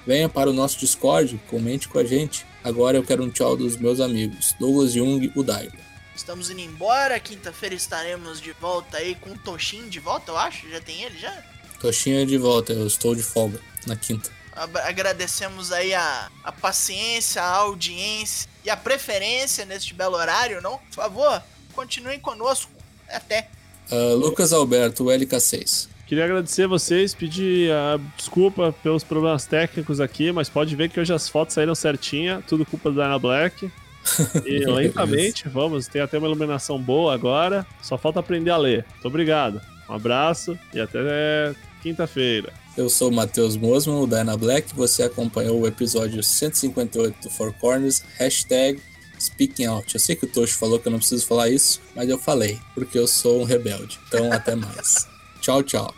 Speaker 1: Venha para o nosso Discord, comente com a gente. Agora eu quero um tchau dos meus amigos, Douglas Jung, o Daigo.
Speaker 2: Estamos indo embora. Quinta-feira estaremos de volta aí com o Toshin de volta, eu acho. Já tem ele já?
Speaker 1: Toshinha de volta, eu estou de folga na quinta.
Speaker 2: Agradecemos aí a, a paciência, a audiência e a preferência neste belo horário, não? Por favor, continuem conosco. Até.
Speaker 1: Ah, Lucas Alberto, o LK6.
Speaker 3: Queria agradecer a vocês, pedir ah, desculpa pelos problemas técnicos aqui, mas pode ver que hoje as fotos saíram certinha, tudo culpa do Dana Black. E lentamente, vamos, tem até uma iluminação boa agora. Só falta aprender a ler. Muito obrigado. Um abraço e até quinta-feira.
Speaker 1: Eu sou o Matheus Mosman, o Dyna Black. Você acompanhou o episódio 158 do Four Corners, hashtag Speaking Out. Eu sei que o Tocho falou que eu não preciso falar isso, mas eu falei, porque eu sou um rebelde. Então, até mais. tchau, tchau.